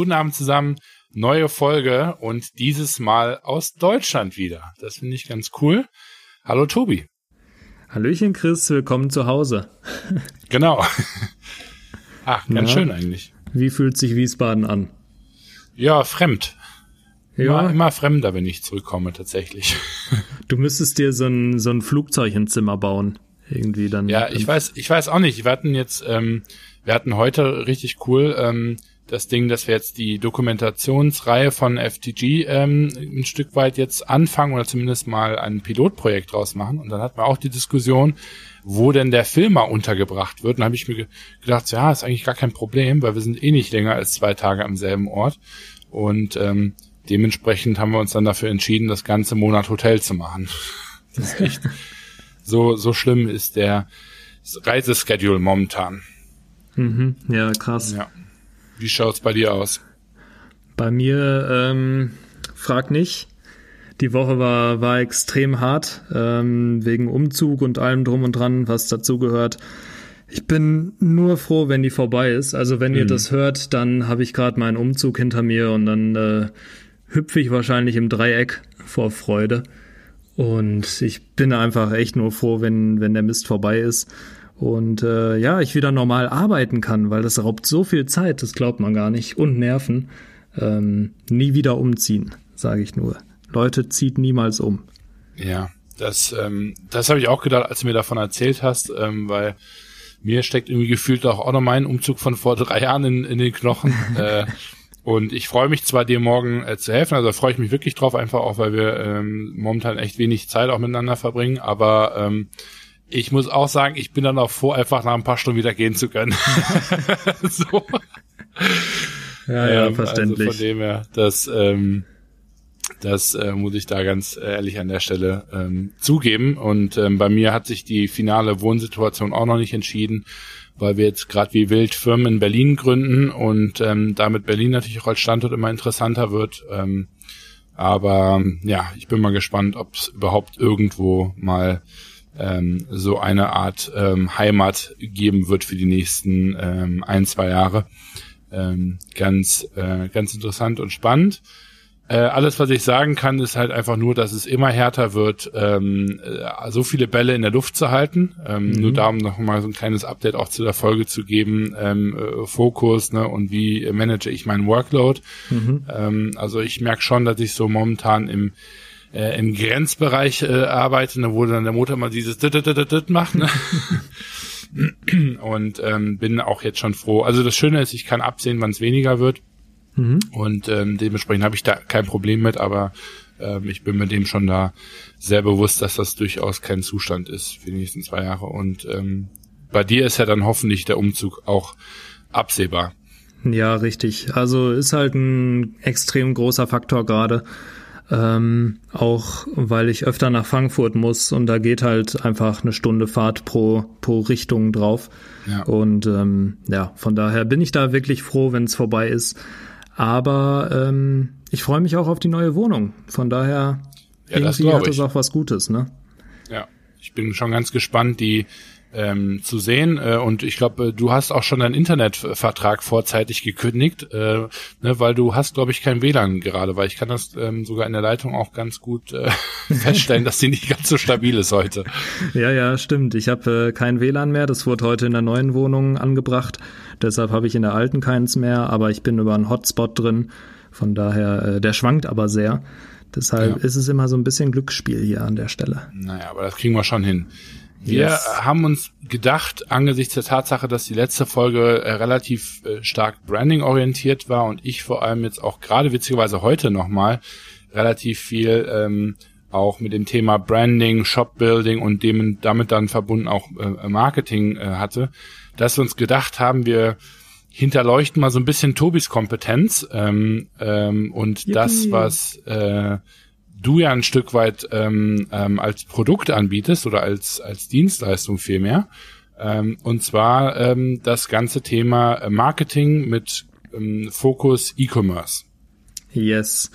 Guten Abend zusammen. Neue Folge und dieses Mal aus Deutschland wieder. Das finde ich ganz cool. Hallo Tobi. Hallöchen Chris, willkommen zu Hause. Genau. Ach, ganz ja. schön eigentlich. Wie fühlt sich Wiesbaden an? Ja, fremd. Ja. Immer, immer fremder, wenn ich zurückkomme, tatsächlich. Du müsstest dir so ein, so ein Flugzeug ins Zimmer bauen. Irgendwie dann. Ja, ich weiß, ich weiß auch nicht. Wir hatten jetzt, ähm, wir hatten heute richtig cool ähm, das Ding, dass wir jetzt die Dokumentationsreihe von FTG ähm, ein Stück weit jetzt anfangen oder zumindest mal ein Pilotprojekt draus machen. Und dann hatten wir auch die Diskussion, wo denn der Film mal untergebracht wird. Und dann habe ich mir gedacht, ja, ist eigentlich gar kein Problem, weil wir sind eh nicht länger als zwei Tage am selben Ort. Und ähm, dementsprechend haben wir uns dann dafür entschieden, das ganze Monat Hotel zu machen. Das ist echt so, so schlimm ist der Reiseschedule momentan. Mhm, ja, krass. Ja. Wie schaut's bei dir aus? Bei mir, ähm, frag nicht. Die Woche war, war extrem hart, ähm, wegen Umzug und allem drum und dran, was dazugehört. Ich bin nur froh, wenn die vorbei ist. Also wenn mhm. ihr das hört, dann habe ich gerade meinen Umzug hinter mir und dann äh, hüpfe ich wahrscheinlich im Dreieck vor Freude. Und ich bin einfach echt nur froh, wenn, wenn der Mist vorbei ist und äh, ja, ich wieder normal arbeiten kann, weil das raubt so viel Zeit, das glaubt man gar nicht, und Nerven. Ähm, nie wieder umziehen, sage ich nur. Leute, zieht niemals um. Ja, das, ähm, das habe ich auch gedacht, als du mir davon erzählt hast, ähm, weil mir steckt irgendwie gefühlt auch, auch noch mein Umzug von vor drei Jahren in, in den Knochen. äh, und ich freue mich zwar, dir morgen äh, zu helfen, also freue ich mich wirklich drauf, einfach auch, weil wir ähm, momentan echt wenig Zeit auch miteinander verbringen, aber ähm, ich muss auch sagen, ich bin dann auch froh, einfach nach ein paar Stunden wieder gehen zu können. so. Ja, ja, ähm, verständlich. Also von dem her, das, ähm, das äh, muss ich da ganz ehrlich an der Stelle ähm, zugeben. Und ähm, bei mir hat sich die finale Wohnsituation auch noch nicht entschieden, weil wir jetzt gerade wie wild Firmen in Berlin gründen und ähm, damit Berlin natürlich auch als Standort immer interessanter wird. Ähm, aber ja, ich bin mal gespannt, ob es überhaupt irgendwo mal ähm, so eine Art ähm, Heimat geben wird für die nächsten ähm, ein, zwei Jahre. Ähm, ganz, äh, ganz interessant und spannend. Äh, alles, was ich sagen kann, ist halt einfach nur, dass es immer härter wird, ähm, äh, so viele Bälle in der Luft zu halten. Ähm, mhm. Nur darum noch mal so ein kleines Update auch zu der Folge zu geben, ähm, äh, Fokus ne, und wie manage ich meinen Workload. Mhm. Ähm, also ich merke schon, dass ich so momentan im äh, im Grenzbereich äh, arbeite, ne, wo dann der Motor mal dieses dit, dit, dit, dit macht. Ne? und ähm, bin auch jetzt schon froh. Also das Schöne ist, ich kann absehen, wann es weniger wird. Mhm. Und ähm, dementsprechend habe ich da kein Problem mit, aber ähm, ich bin mir dem schon da sehr bewusst, dass das durchaus kein Zustand ist für die nächsten zwei Jahre. Und ähm, bei dir ist ja dann hoffentlich der Umzug auch absehbar. Ja, richtig. Also ist halt ein extrem großer Faktor gerade. Ähm, auch weil ich öfter nach Frankfurt muss und da geht halt einfach eine Stunde Fahrt pro, pro Richtung drauf. Ja. Und ähm, ja, von daher bin ich da wirklich froh, wenn es vorbei ist. Aber ähm, ich freue mich auch auf die neue Wohnung. Von daher ja, irgendwie hat es auch was Gutes, ne? Ja, ich bin schon ganz gespannt. Die ähm, zu sehen. Äh, und ich glaube, du hast auch schon deinen Internetvertrag vorzeitig gekündigt, äh, ne, weil du hast, glaube ich, kein WLAN gerade, weil ich kann das ähm, sogar in der Leitung auch ganz gut äh, feststellen, dass die nicht ganz so stabil ist heute. Ja, ja, stimmt. Ich habe äh, kein WLAN mehr. Das wurde heute in der neuen Wohnung angebracht. Deshalb habe ich in der alten keins mehr, aber ich bin über einen Hotspot drin. Von daher, äh, der schwankt aber sehr. Deshalb ja. ist es immer so ein bisschen Glücksspiel hier an der Stelle. Naja, aber das kriegen wir schon hin. Wir yes. haben uns gedacht, angesichts der Tatsache, dass die letzte Folge äh, relativ äh, stark Branding orientiert war und ich vor allem jetzt auch gerade witzigerweise heute nochmal relativ viel ähm, auch mit dem Thema Branding, Shopbuilding und dem damit dann verbunden auch äh, Marketing äh, hatte, dass wir uns gedacht haben, wir hinterleuchten mal so ein bisschen Tobis Kompetenz ähm, ähm, und Yippie. das, was äh, du ja ein Stück weit ähm, ähm, als Produkt anbietest oder als, als Dienstleistung vielmehr. Ähm, und zwar ähm, das ganze Thema Marketing mit ähm, Fokus E-Commerce. Yes.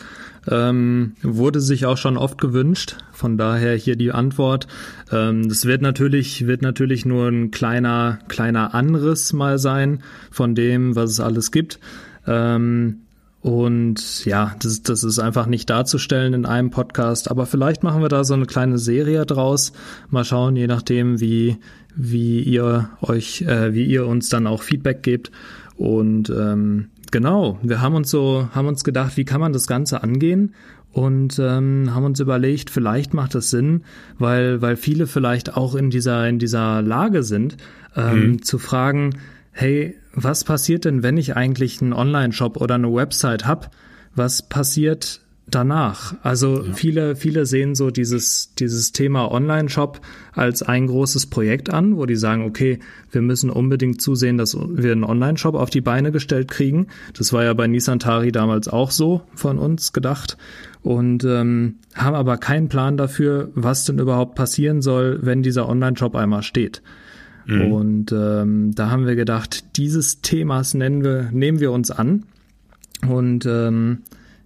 Ähm, wurde sich auch schon oft gewünscht. Von daher hier die Antwort. Ähm, das wird natürlich, wird natürlich nur ein kleiner, kleiner Anriss mal sein von dem, was es alles gibt. Ähm, Und ja, das, das ist einfach nicht darzustellen in einem Podcast. Aber vielleicht machen wir da so eine kleine Serie draus. Mal schauen, je nachdem, wie, wie ihr euch, äh, wie ihr uns dann auch Feedback gebt. Und ähm, genau, wir haben uns so, haben uns gedacht, wie kann man das Ganze angehen? Und ähm, haben uns überlegt, vielleicht macht es Sinn, weil, weil viele vielleicht auch in dieser, in dieser Lage sind, ähm, mhm. zu fragen, hey, was passiert denn, wenn ich eigentlich einen Online-Shop oder eine Website habe? Was passiert danach? Also ja. viele, viele sehen so dieses, dieses Thema Online-Shop als ein großes Projekt an, wo die sagen, okay, wir müssen unbedingt zusehen, dass wir einen Online-Shop auf die Beine gestellt kriegen. Das war ja bei Nisantari damals auch so von uns gedacht und ähm, haben aber keinen Plan dafür, was denn überhaupt passieren soll, wenn dieser Online-Shop einmal steht. Mhm. Und ähm, da haben wir gedacht, dieses Themas nennen wir, nehmen wir uns an und ähm,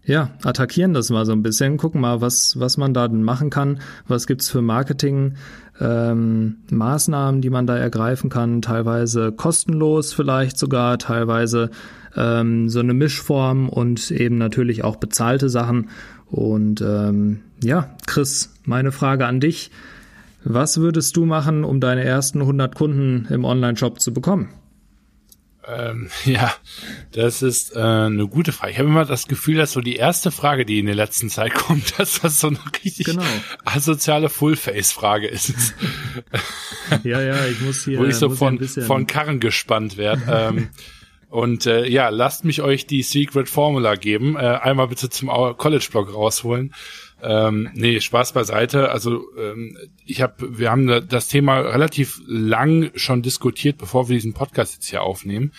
ja, attackieren das mal so ein bisschen, gucken mal, was, was man da denn machen kann, was gibt's für Marketing, ähm, Maßnahmen, die man da ergreifen kann, teilweise kostenlos vielleicht sogar, teilweise ähm, so eine Mischform und eben natürlich auch bezahlte Sachen. Und ähm, ja, Chris, meine Frage an dich. Was würdest du machen, um deine ersten 100 Kunden im Online-Shop zu bekommen? Ähm, ja, das ist äh, eine gute Frage. Ich habe immer das Gefühl, dass so die erste Frage, die in der letzten Zeit kommt, dass das so eine richtig genau. asoziale Full-Face-Frage ist. ja, ja, ich muss hier. Wo ich so von, von Karren gespannt werde. ähm, und äh, ja, lasst mich euch die Secret Formula geben. Äh, einmal bitte zum College-Blog rausholen. Ähm, nee, Spaß beiseite. Also ähm, ich habe, wir haben das Thema relativ lang schon diskutiert, bevor wir diesen Podcast jetzt hier aufnehmen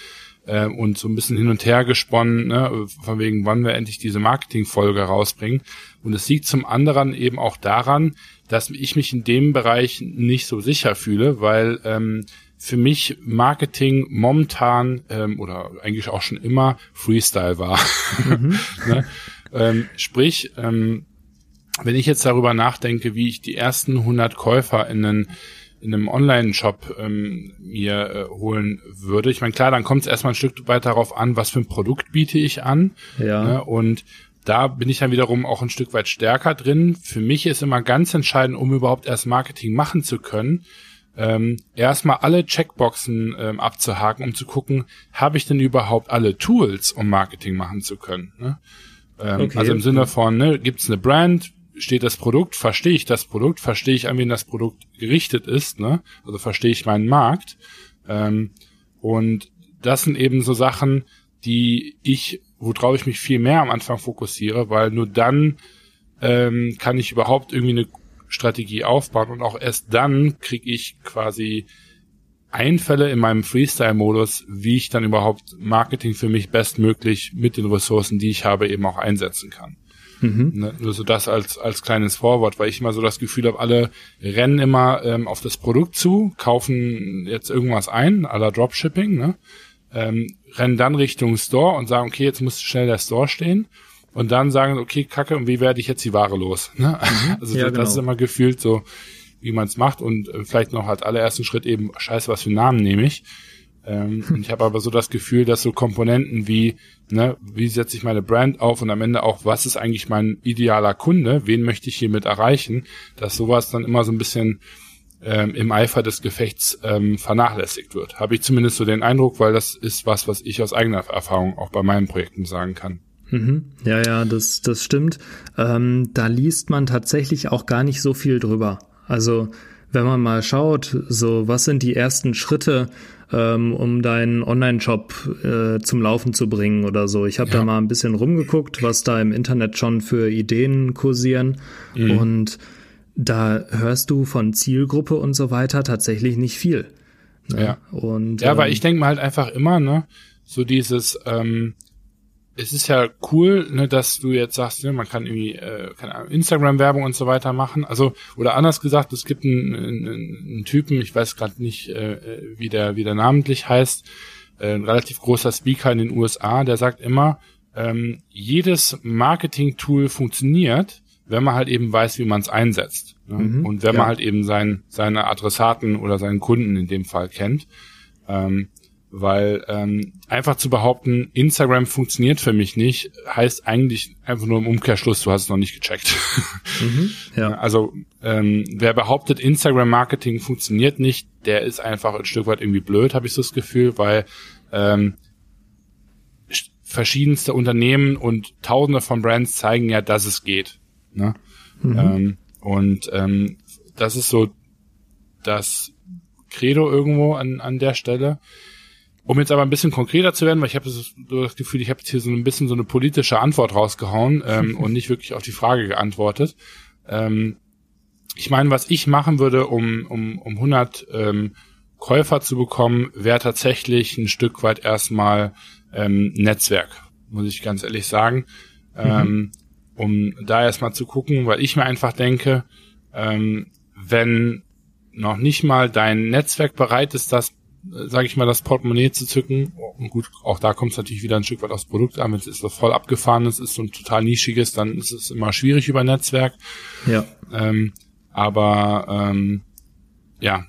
äh, und so ein bisschen hin und her gesponnen, ne, von wegen, wann wir endlich diese Marketingfolge rausbringen. Und es liegt zum anderen eben auch daran, dass ich mich in dem Bereich nicht so sicher fühle, weil ähm, für mich Marketing momentan ähm, oder eigentlich auch schon immer Freestyle war. Mhm. ne? ähm, sprich, ähm, wenn ich jetzt darüber nachdenke, wie ich die ersten 100 Käufer in einen in einem Online-Shop ähm, mir äh, holen würde. Ich meine, klar, dann kommt es erstmal ein Stück weit darauf an, was für ein Produkt biete ich an. Ja. Ne? Und da bin ich dann wiederum auch ein Stück weit stärker drin. Für mich ist immer ganz entscheidend, um überhaupt erst Marketing machen zu können, ähm, erstmal alle Checkboxen ähm, abzuhaken, um zu gucken, habe ich denn überhaupt alle Tools, um Marketing machen zu können. Ne? Ähm, okay. Also im Sinne von, ne, gibt es eine Brand, steht das Produkt, verstehe ich das Produkt, verstehe ich, an wen das Produkt gerichtet ist, ne? Also verstehe ich meinen Markt. Ähm, und das sind eben so Sachen, die ich, worauf ich mich viel mehr am Anfang fokussiere, weil nur dann ähm, kann ich überhaupt irgendwie eine Strategie aufbauen und auch erst dann kriege ich quasi Einfälle in meinem Freestyle-Modus, wie ich dann überhaupt Marketing für mich bestmöglich mit den Ressourcen, die ich habe, eben auch einsetzen kann. Mhm. Ne, nur so das als, als kleines Vorwort, weil ich immer so das Gefühl habe, alle rennen immer ähm, auf das Produkt zu, kaufen jetzt irgendwas ein, aller Dropshipping, ne? ähm, rennen dann Richtung Store und sagen, okay, jetzt muss schnell der Store stehen und dann sagen, okay, kacke, und wie werde ich jetzt die Ware los? Ne? Mhm. Also ja, das genau. ist immer gefühlt so, wie man es macht und äh, vielleicht noch als allerersten Schritt eben, scheiße, was für Namen nehme ich. Ähm, ich habe aber so das Gefühl, dass so Komponenten wie, ne, wie setze ich meine Brand auf und am Ende auch, was ist eigentlich mein idealer Kunde, wen möchte ich hiermit erreichen, dass sowas dann immer so ein bisschen ähm, im Eifer des Gefechts ähm, vernachlässigt wird. Habe ich zumindest so den Eindruck, weil das ist was, was ich aus eigener Erfahrung auch bei meinen Projekten sagen kann. Mhm. Ja, ja, das, das stimmt. Ähm, da liest man tatsächlich auch gar nicht so viel drüber. Also wenn man mal schaut, so was sind die ersten Schritte, ähm, um deinen Online-Shop äh, zum Laufen zu bringen oder so. Ich habe ja. da mal ein bisschen rumgeguckt, was da im Internet schon für Ideen kursieren mhm. und da hörst du von Zielgruppe und so weiter tatsächlich nicht viel. Ne? Ja. Und, ja, ähm, weil ich denke mal halt einfach immer, ne, so dieses, ähm, es ist ja cool, ne, dass du jetzt sagst, ne, man kann irgendwie äh, keine Ahnung, Instagram-Werbung und so weiter machen. Also oder anders gesagt, es gibt einen, einen, einen Typen, ich weiß gerade nicht, äh, wie der wie der namentlich heißt, äh, ein relativ großer Speaker in den USA, der sagt immer, ähm, jedes Marketing-Tool funktioniert, wenn man halt eben weiß, wie man es einsetzt. Ne? Mhm, und wenn ja. man halt eben sein, seine Adressaten oder seinen Kunden in dem Fall kennt. Ähm, weil ähm, einfach zu behaupten, Instagram funktioniert für mich nicht, heißt eigentlich einfach nur im Umkehrschluss, du hast es noch nicht gecheckt. Mhm, ja. Also ähm, wer behauptet, Instagram-Marketing funktioniert nicht, der ist einfach ein Stück weit irgendwie blöd, habe ich so das Gefühl, weil ähm, verschiedenste Unternehmen und Tausende von Brands zeigen ja, dass es geht. Ne? Mhm. Ähm, und ähm, das ist so das Credo irgendwo an, an der Stelle. Um jetzt aber ein bisschen konkreter zu werden, weil ich habe das, das, Gefühl, ich habe jetzt hier so ein bisschen so eine politische Antwort rausgehauen ähm, und nicht wirklich auf die Frage geantwortet. Ähm, ich meine, was ich machen würde, um, um, um 100 ähm, Käufer zu bekommen, wäre tatsächlich ein Stück weit erstmal ähm, Netzwerk, muss ich ganz ehrlich sagen. Mhm. Ähm, um da erstmal zu gucken, weil ich mir einfach denke, ähm, wenn noch nicht mal dein Netzwerk bereit ist, das, sage ich mal, das Portemonnaie zu zücken, und gut, auch da kommt es natürlich wieder ein Stück weit aufs Produkt an, wenn es so voll abgefahrenes ist und total nischiges, dann ist es immer schwierig über Netzwerk. Ja. Ähm, aber ähm, ja,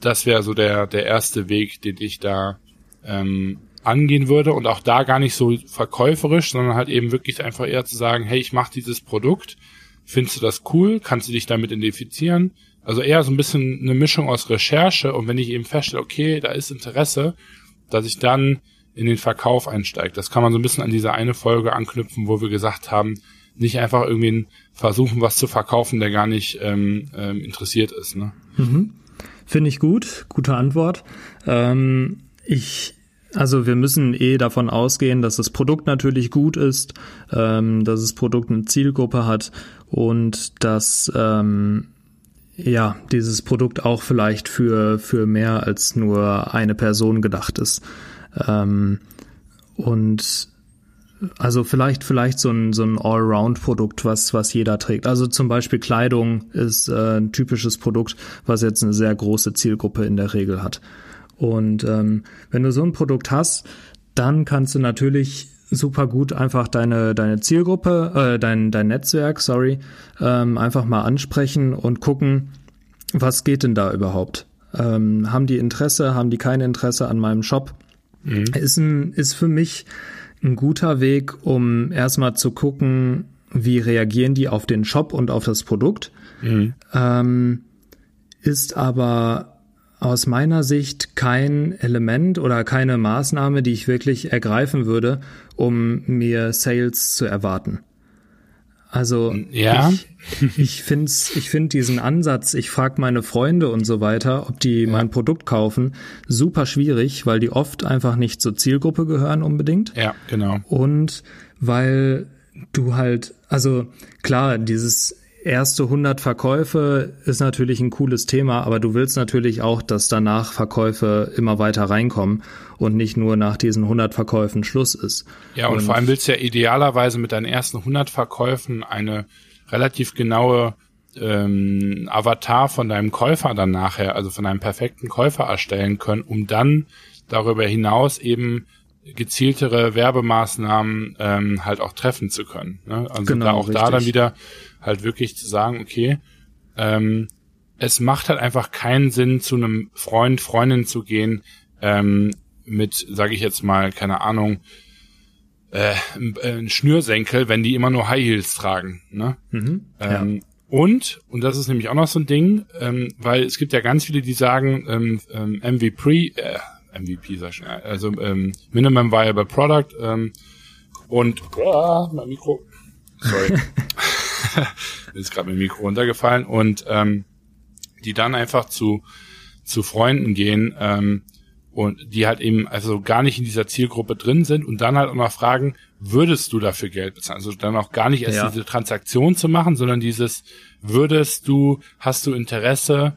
das wäre so der, der erste Weg, den ich da ähm, angehen würde und auch da gar nicht so verkäuferisch, sondern halt eben wirklich einfach eher zu sagen, hey, ich mache dieses Produkt, findest du das cool, kannst du dich damit identifizieren? Also eher so ein bisschen eine Mischung aus Recherche und wenn ich eben feststelle, okay, da ist Interesse, dass ich dann in den Verkauf einsteige. Das kann man so ein bisschen an diese eine Folge anknüpfen, wo wir gesagt haben, nicht einfach irgendwie versuchen, was zu verkaufen, der gar nicht ähm, ähm, interessiert ist. Ne? Mhm. Finde ich gut, gute Antwort. Ähm, ich also wir müssen eh davon ausgehen, dass das Produkt natürlich gut ist, ähm, dass das Produkt eine Zielgruppe hat und dass ähm, ja dieses Produkt auch vielleicht für für mehr als nur eine Person gedacht ist. Ähm, und also vielleicht vielleicht so ein so ein Allround-Produkt, was was jeder trägt. Also zum Beispiel Kleidung ist äh, ein typisches Produkt, was jetzt eine sehr große Zielgruppe in der Regel hat. Und ähm, wenn du so ein Produkt hast, dann kannst du natürlich super gut einfach deine deine Zielgruppe, äh, dein dein Netzwerk, sorry, ähm, einfach mal ansprechen und gucken, was geht denn da überhaupt? Ähm, haben die Interesse, haben die kein Interesse an meinem Shop? Mhm. Ist ein ist für mich ein guter Weg, um erstmal zu gucken, wie reagieren die auf den Shop und auf das Produkt. Mhm. Ähm, ist aber aus meiner Sicht kein Element oder keine Maßnahme, die ich wirklich ergreifen würde, um mir Sales zu erwarten. Also ja. ich, ich finde ich find diesen Ansatz, ich frage meine Freunde und so weiter, ob die ja. mein Produkt kaufen, super schwierig, weil die oft einfach nicht zur Zielgruppe gehören unbedingt. Ja, genau. Und weil du halt, also klar, dieses erste 100 Verkäufe ist natürlich ein cooles Thema, aber du willst natürlich auch, dass danach Verkäufe immer weiter reinkommen und nicht nur nach diesen 100 Verkäufen Schluss ist. Ja, und, und vor allem willst du ja idealerweise mit deinen ersten 100 Verkäufen eine relativ genaue ähm, Avatar von deinem Käufer dann nachher, also von einem perfekten Käufer erstellen können, um dann darüber hinaus eben gezieltere Werbemaßnahmen ähm, halt auch treffen zu können. Ne? Also genau, da auch richtig. da dann wieder halt wirklich zu sagen, okay, ähm, es macht halt einfach keinen Sinn, zu einem Freund, Freundin zu gehen, ähm, mit, sage ich jetzt mal, keine Ahnung, äh, ein Schnürsenkel, wenn die immer nur High Heels tragen. Ne? Mhm, ähm, ja. Und, und das ist nämlich auch noch so ein Ding, ähm, weil es gibt ja ganz viele, die sagen, ähm, ähm, MVP, äh, MVP sag ich, also ähm, Minimum Viable Product ähm, und ah, mein Mikro, sorry, ist gerade mein Mikro runtergefallen und ähm, die dann einfach zu zu Freunden gehen ähm, und die halt eben also gar nicht in dieser Zielgruppe drin sind und dann halt auch noch fragen, würdest du dafür Geld bezahlen? Also dann auch gar nicht erst ja. diese Transaktion zu machen, sondern dieses würdest du, hast du Interesse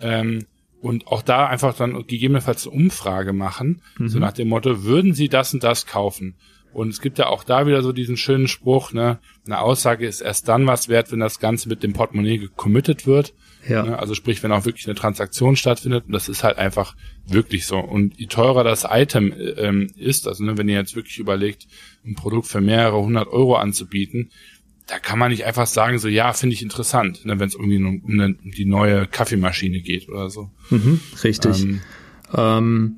ähm, und auch da einfach dann gegebenenfalls eine Umfrage machen, mhm. so nach dem Motto, würden sie das und das kaufen? Und es gibt ja auch da wieder so diesen schönen Spruch, ne, eine Aussage ist erst dann was wert, wenn das Ganze mit dem Portemonnaie gecommitted wird. Ja. Ne, also sprich, wenn auch wirklich eine Transaktion stattfindet. Und das ist halt einfach wirklich so. Und je teurer das Item ähm, ist, also ne, wenn ihr jetzt wirklich überlegt, ein Produkt für mehrere hundert Euro anzubieten, da kann man nicht einfach sagen, so ja, finde ich interessant, ne, wenn es irgendwie um, um, eine, um, die neue Kaffeemaschine geht oder so. Mhm, richtig. Ähm, ähm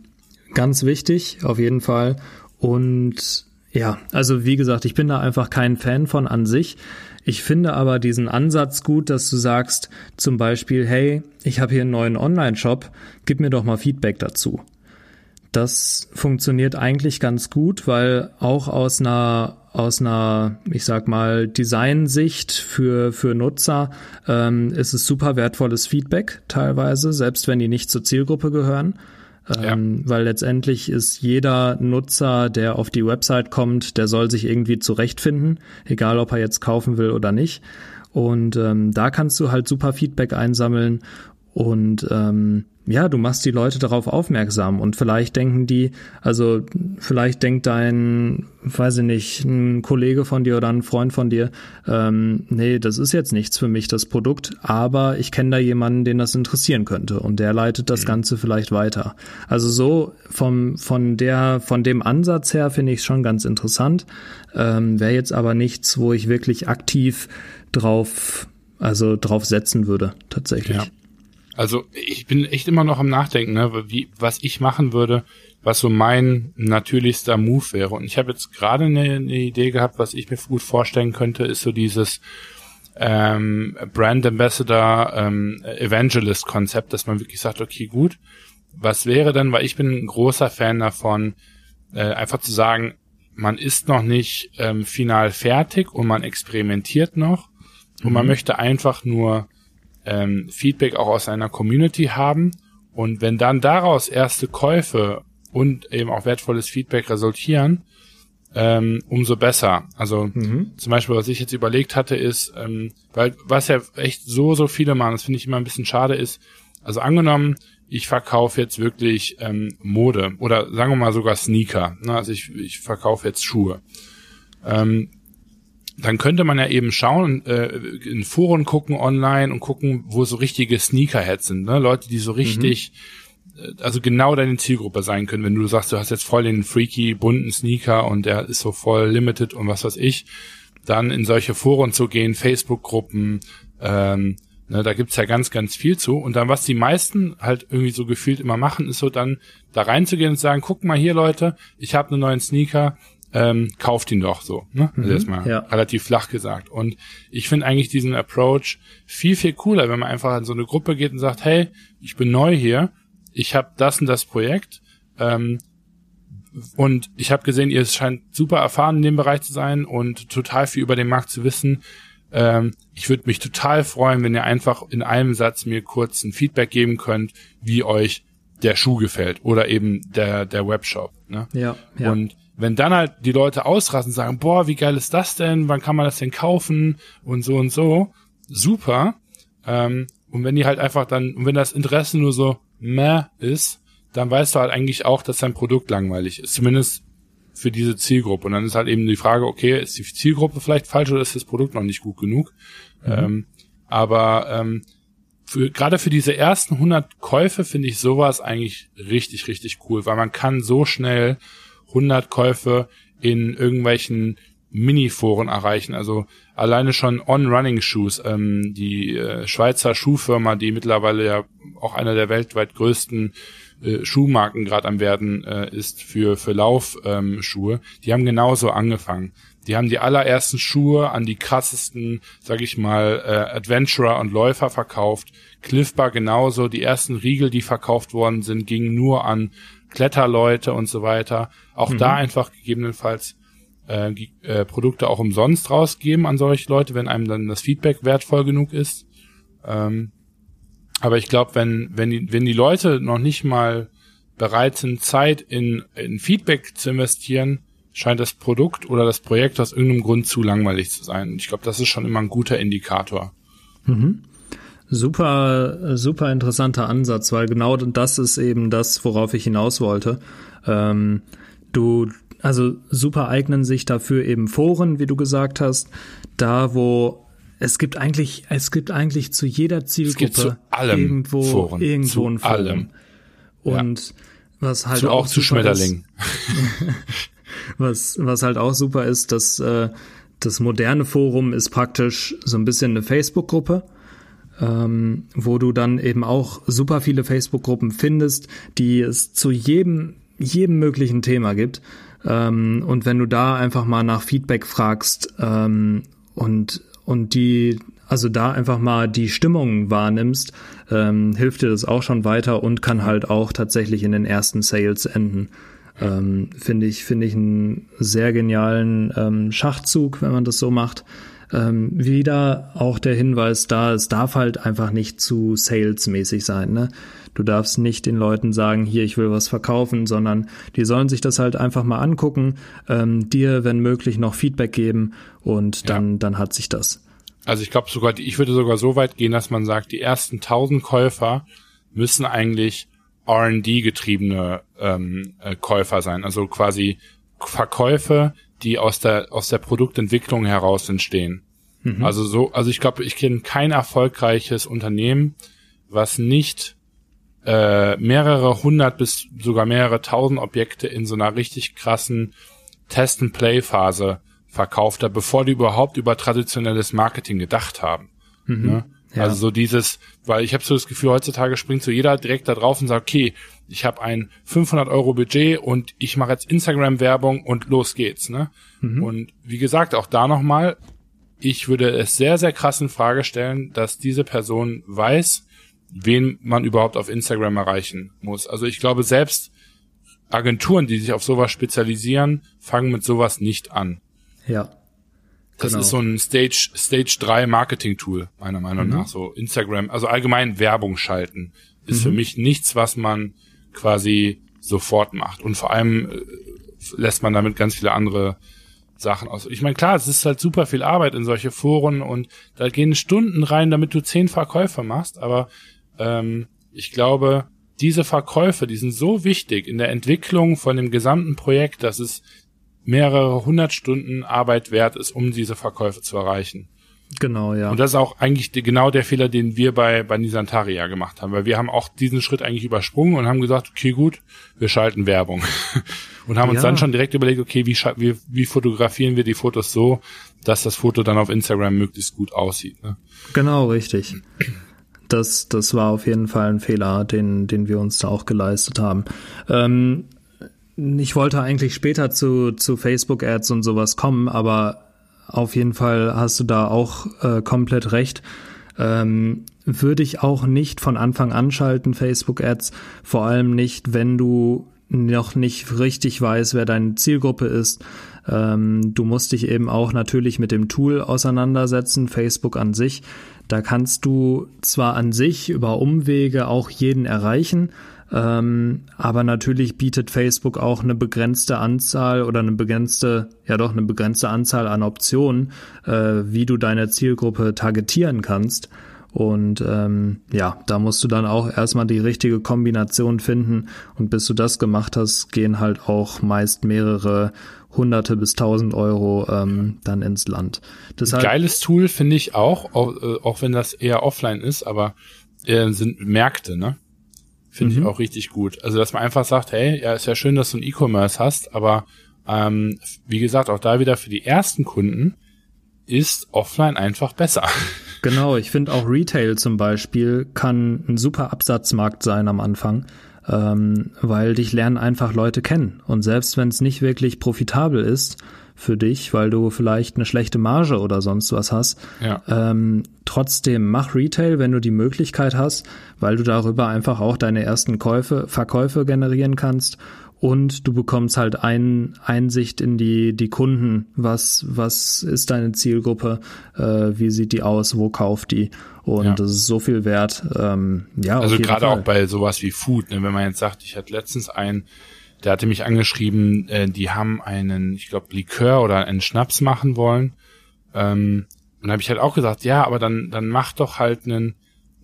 ganz wichtig, auf jeden Fall. Und ja, also wie gesagt, ich bin da einfach kein Fan von an sich. Ich finde aber diesen Ansatz gut, dass du sagst zum Beispiel, hey, ich habe hier einen neuen Online-Shop, gib mir doch mal Feedback dazu. Das funktioniert eigentlich ganz gut, weil auch aus einer aus einer, ich sag mal, Designsicht für, für Nutzer ähm, ist es super wertvolles Feedback teilweise, selbst wenn die nicht zur Zielgruppe gehören. Ähm, ja. Weil letztendlich ist jeder Nutzer, der auf die Website kommt, der soll sich irgendwie zurechtfinden, egal ob er jetzt kaufen will oder nicht. Und ähm, da kannst du halt super Feedback einsammeln und ähm, ja, du machst die Leute darauf aufmerksam und vielleicht denken die, also vielleicht denkt dein, weiß ich nicht, ein Kollege von dir oder ein Freund von dir, ähm, nee, das ist jetzt nichts für mich, das Produkt, aber ich kenne da jemanden, den das interessieren könnte und der leitet das mhm. Ganze vielleicht weiter. Also so vom, von der, von dem Ansatz her finde ich es schon ganz interessant, ähm, wäre jetzt aber nichts, wo ich wirklich aktiv drauf, also drauf setzen würde, tatsächlich. Ja. Also ich bin echt immer noch am Nachdenken, ne, wie, was ich machen würde, was so mein natürlichster Move wäre. Und ich habe jetzt gerade eine, eine, Idee gehabt, was ich mir gut vorstellen könnte, ist so dieses ähm, Brand Ambassador ähm, Evangelist Konzept, dass man wirklich sagt, okay, gut, was wäre dann, weil ich bin ein großer Fan davon, äh, einfach zu sagen, man ist noch nicht ähm, final fertig und man experimentiert noch mhm. und man mhm. möchte einfach nur ähm, Feedback auch aus einer Community haben. Und wenn dann daraus erste Käufe und eben auch wertvolles Feedback resultieren, ähm, umso besser. Also mhm. zum Beispiel, was ich jetzt überlegt hatte, ist, ähm, weil was ja echt so, so viele machen, das finde ich immer ein bisschen schade ist, also angenommen, ich verkaufe jetzt wirklich ähm, Mode oder sagen wir mal sogar Sneaker. Ne? Also ich, ich verkaufe jetzt Schuhe. Ähm, dann könnte man ja eben schauen, äh, in Foren gucken online und gucken, wo so richtige Sneakerheads sind, ne? Leute, die so richtig, mhm. also genau deine Zielgruppe sein können. Wenn du sagst, du hast jetzt voll den freaky, bunten Sneaker und der ist so voll limited und was weiß ich, dann in solche Foren zu gehen, Facebook-Gruppen, ähm, ne, da gibt's ja ganz, ganz viel zu. Und dann, was die meisten halt irgendwie so gefühlt immer machen, ist so dann da reinzugehen und sagen, guck mal hier, Leute, ich habe einen neuen Sneaker, ähm, kauft ihn doch so. Ne? Also mhm, erstmal ja. relativ flach gesagt. Und ich finde eigentlich diesen Approach viel, viel cooler, wenn man einfach in so eine Gruppe geht und sagt, hey, ich bin neu hier, ich habe das und das Projekt ähm, und ich habe gesehen, ihr scheint super erfahren in dem Bereich zu sein und total viel über den Markt zu wissen. Ähm, ich würde mich total freuen, wenn ihr einfach in einem Satz mir kurz ein Feedback geben könnt, wie euch der Schuh gefällt oder eben der der Webshop. Ne? Ja, ja. Und wenn dann halt die Leute ausrasten und sagen, boah, wie geil ist das denn? Wann kann man das denn kaufen? Und so und so. Super. Ähm, und wenn die halt einfach dann, und wenn das Interesse nur so meh ist, dann weißt du halt eigentlich auch, dass dein Produkt langweilig ist. Zumindest für diese Zielgruppe. Und dann ist halt eben die Frage, okay, ist die Zielgruppe vielleicht falsch oder ist das Produkt noch nicht gut genug? Mhm. Ähm, aber ähm, für, gerade für diese ersten 100 Käufe finde ich sowas eigentlich richtig, richtig cool, weil man kann so schnell 100 Käufe in irgendwelchen Mini-Foren erreichen. Also alleine schon On-Running-Shoes. Ähm, die äh, Schweizer Schuhfirma, die mittlerweile ja auch einer der weltweit größten äh, Schuhmarken gerade am werden äh, ist für für Laufschuhe, ähm, die haben genauso angefangen. Die haben die allerersten Schuhe an die krassesten, sag ich mal, äh, Adventurer und Läufer verkauft. Cliff Bar genauso. Die ersten Riegel, die verkauft worden sind, gingen nur an Kletterleute und so weiter. Auch mhm. da einfach gegebenenfalls äh, äh, Produkte auch umsonst rausgeben an solche Leute, wenn einem dann das Feedback wertvoll genug ist. Ähm, aber ich glaube, wenn, wenn, die, wenn die Leute noch nicht mal bereit sind, Zeit in, in Feedback zu investieren, scheint das Produkt oder das Projekt aus irgendeinem Grund zu langweilig zu sein. Und ich glaube, das ist schon immer ein guter Indikator. Mhm. Super, super interessanter Ansatz, weil genau das ist eben das, worauf ich hinaus wollte. Ähm, du, also super eignen sich dafür eben Foren, wie du gesagt hast, da wo es gibt eigentlich, es gibt eigentlich zu jeder Zielgruppe zu allem irgendwo, Foren, irgendwo zu ein Forum. Allem. Und ja. was halt zu, auch, auch zu Schmetterlingen. was, was halt auch super ist, dass äh, das moderne Forum ist praktisch so ein bisschen eine Facebook-Gruppe ähm, wo du dann eben auch super viele Facebook-Gruppen findest, die es zu jedem jedem möglichen Thema gibt. Ähm, und wenn du da einfach mal nach Feedback fragst ähm, und, und die, also da einfach mal die Stimmung wahrnimmst, ähm, hilft dir das auch schon weiter und kann halt auch tatsächlich in den ersten Sales enden. Ähm, finde ich, finde ich einen sehr genialen ähm, Schachzug, wenn man das so macht. Ähm, wieder auch der Hinweis da, es darf halt einfach nicht zu salesmäßig sein. Ne? Du darfst nicht den Leuten sagen, hier, ich will was verkaufen, sondern die sollen sich das halt einfach mal angucken, ähm, dir, wenn möglich, noch Feedback geben und dann, ja. dann hat sich das. Also ich glaube sogar, ich würde sogar so weit gehen, dass man sagt, die ersten tausend Käufer müssen eigentlich R&D getriebene ähm, äh, Käufer sein, also quasi Verkäufe, die aus der aus der Produktentwicklung heraus entstehen. Mhm. Also so, also ich glaube, ich kenne kein erfolgreiches Unternehmen, was nicht äh, mehrere hundert bis sogar mehrere tausend Objekte in so einer richtig krassen Test-and-Play-Phase verkauft hat, bevor die überhaupt über traditionelles Marketing gedacht haben. Mhm. Ne? Ja. Also so dieses, weil ich habe so das Gefühl, heutzutage springt so jeder direkt da drauf und sagt, okay, ich habe ein 500 Euro Budget und ich mache jetzt Instagram-Werbung und los geht's. Ne? Mhm. Und wie gesagt, auch da nochmal, ich würde es sehr, sehr krass in Frage stellen, dass diese Person weiß, wen man überhaupt auf Instagram erreichen muss. Also ich glaube, selbst Agenturen, die sich auf sowas spezialisieren, fangen mit sowas nicht an. Ja. Das genau. ist so ein Stage, Stage 3 Marketing Tool, meiner Meinung mhm. nach. So Instagram, also allgemein Werbung schalten ist mhm. für mich nichts, was man quasi sofort macht. Und vor allem äh, lässt man damit ganz viele andere Sachen aus. Ich meine, klar, es ist halt super viel Arbeit in solche Foren und da gehen Stunden rein, damit du zehn Verkäufe machst, aber ähm, ich glaube, diese Verkäufe, die sind so wichtig in der Entwicklung von dem gesamten Projekt, dass es mehrere hundert Stunden Arbeit wert ist, um diese Verkäufe zu erreichen. Genau, ja. Und das ist auch eigentlich die, genau der Fehler, den wir bei, bei Nisantaria gemacht haben, weil wir haben auch diesen Schritt eigentlich übersprungen und haben gesagt, okay, gut, wir schalten Werbung. und haben uns ja. dann schon direkt überlegt, okay, wie, wie, wie fotografieren wir die Fotos so, dass das Foto dann auf Instagram möglichst gut aussieht. Ne? Genau, richtig. Das, das war auf jeden Fall ein Fehler, den, den wir uns da auch geleistet haben. Ähm, ich wollte eigentlich später zu, zu Facebook-Ads und sowas kommen, aber auf jeden Fall hast du da auch äh, komplett recht. Ähm, würde ich auch nicht von Anfang an schalten, Facebook-Ads, vor allem nicht, wenn du noch nicht richtig weißt, wer deine Zielgruppe ist. Ähm, du musst dich eben auch natürlich mit dem Tool auseinandersetzen, Facebook an sich. Da kannst du zwar an sich über Umwege auch jeden erreichen, ähm, aber natürlich bietet Facebook auch eine begrenzte Anzahl oder eine begrenzte, ja doch eine begrenzte Anzahl an Optionen, äh, wie du deine Zielgruppe targetieren kannst. Und ähm, ja, da musst du dann auch erstmal die richtige Kombination finden. Und bis du das gemacht hast, gehen halt auch meist mehrere Hunderte bis tausend Euro ähm, dann ins Land. Deshalb, Geiles Tool finde ich auch, auch, äh, auch wenn das eher offline ist, aber äh, sind Märkte, ne? Finde mhm. ich auch richtig gut. Also, dass man einfach sagt, hey, ja, ist ja schön, dass du ein E-Commerce hast, aber ähm, wie gesagt, auch da wieder für die ersten Kunden ist offline einfach besser. Genau, ich finde auch Retail zum Beispiel kann ein super Absatzmarkt sein am Anfang, ähm, weil dich lernen einfach Leute kennen. Und selbst wenn es nicht wirklich profitabel ist, für dich, weil du vielleicht eine schlechte Marge oder sonst was hast. Ja. Ähm, trotzdem mach Retail, wenn du die Möglichkeit hast, weil du darüber einfach auch deine ersten Käufe, Verkäufe generieren kannst und du bekommst halt ein, Einsicht in die, die Kunden, was, was ist deine Zielgruppe, äh, wie sieht die aus, wo kauft die und ja. das ist so viel wert. Ähm, ja, also gerade auch bei sowas wie Food, ne, wenn man jetzt sagt, ich hatte letztens ein der hatte mich angeschrieben, äh, die haben einen, ich glaube, Likör oder einen Schnaps machen wollen. Ähm, und habe ich halt auch gesagt, ja, aber dann, dann macht doch halt einen,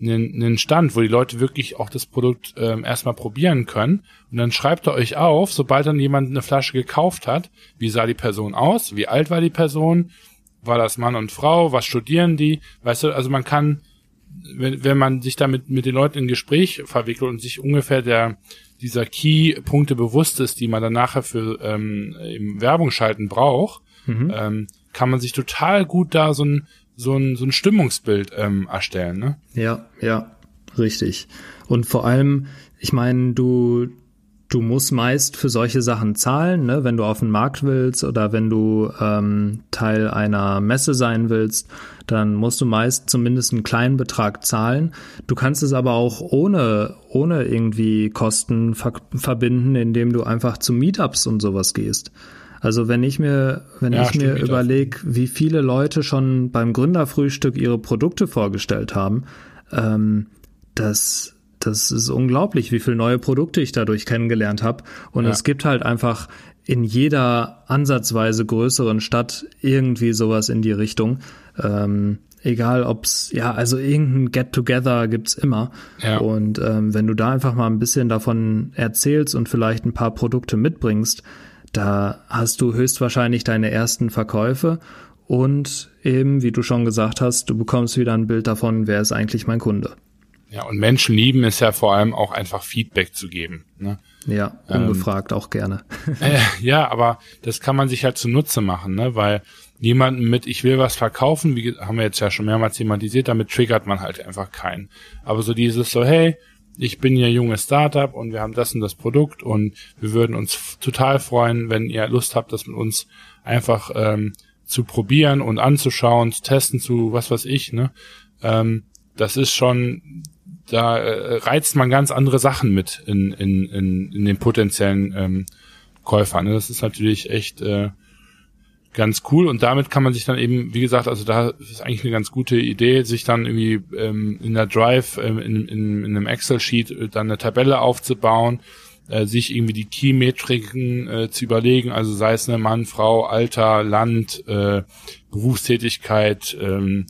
einen, einen Stand, wo die Leute wirklich auch das Produkt ähm, erstmal probieren können. Und dann schreibt er euch auf, sobald dann jemand eine Flasche gekauft hat, wie sah die Person aus, wie alt war die Person, war das Mann und Frau, was studieren die, weißt du, also man kann, wenn, wenn man sich damit mit den Leuten in Gespräch verwickelt und sich ungefähr der dieser Key-Punkte bewusst ist, die man dann nachher für ähm, im Werbung schalten braucht, mhm. ähm, kann man sich total gut da so ein, so ein, so ein Stimmungsbild ähm, erstellen. Ne? Ja, ja, richtig. Und vor allem, ich meine, du du musst meist für solche Sachen zahlen, ne? wenn du auf den Markt willst oder wenn du ähm, Teil einer Messe sein willst, dann musst du meist zumindest einen kleinen Betrag zahlen. Du kannst es aber auch ohne, ohne irgendwie Kosten ver verbinden, indem du einfach zu Meetups und sowas gehst. Also wenn ich mir, wenn ja, ich mir überlege, wie viele Leute schon beim Gründerfrühstück ihre Produkte vorgestellt haben, ähm, das das ist unglaublich, wie viele neue Produkte ich dadurch kennengelernt habe. Und ja. es gibt halt einfach in jeder ansatzweise größeren Stadt irgendwie sowas in die Richtung. Ähm, egal ob's, ja, also irgendein Get-Together gibt's immer. Ja. Und ähm, wenn du da einfach mal ein bisschen davon erzählst und vielleicht ein paar Produkte mitbringst, da hast du höchstwahrscheinlich deine ersten Verkäufe und eben, wie du schon gesagt hast, du bekommst wieder ein Bild davon, wer ist eigentlich mein Kunde. Ja, und Menschen lieben es ja vor allem auch einfach Feedback zu geben. Ne? Ja, ungefragt ähm, auch gerne. äh, ja, aber das kann man sich halt zunutze machen, ne? weil jemanden mit, ich will was verkaufen, wie haben wir jetzt ja schon mehrmals thematisiert, damit triggert man halt einfach keinen. Aber so dieses so, hey, ich bin ja junges Startup und wir haben das und das Produkt und wir würden uns total freuen, wenn ihr Lust habt, das mit uns einfach ähm, zu probieren und anzuschauen, zu testen, zu was weiß ich, ne? Ähm, das ist schon da äh, reizt man ganz andere Sachen mit in, in, in, in den potenziellen ähm, Käufern. Ne? Das ist natürlich echt äh, ganz cool und damit kann man sich dann eben, wie gesagt, also da ist eigentlich eine ganz gute Idee, sich dann irgendwie ähm, in der Drive, ähm, in, in, in einem Excel-Sheet äh, dann eine Tabelle aufzubauen, äh, sich irgendwie die Key-Metriken äh, zu überlegen, also sei es eine Mann, Frau, Alter, Land, äh, Berufstätigkeit, ähm,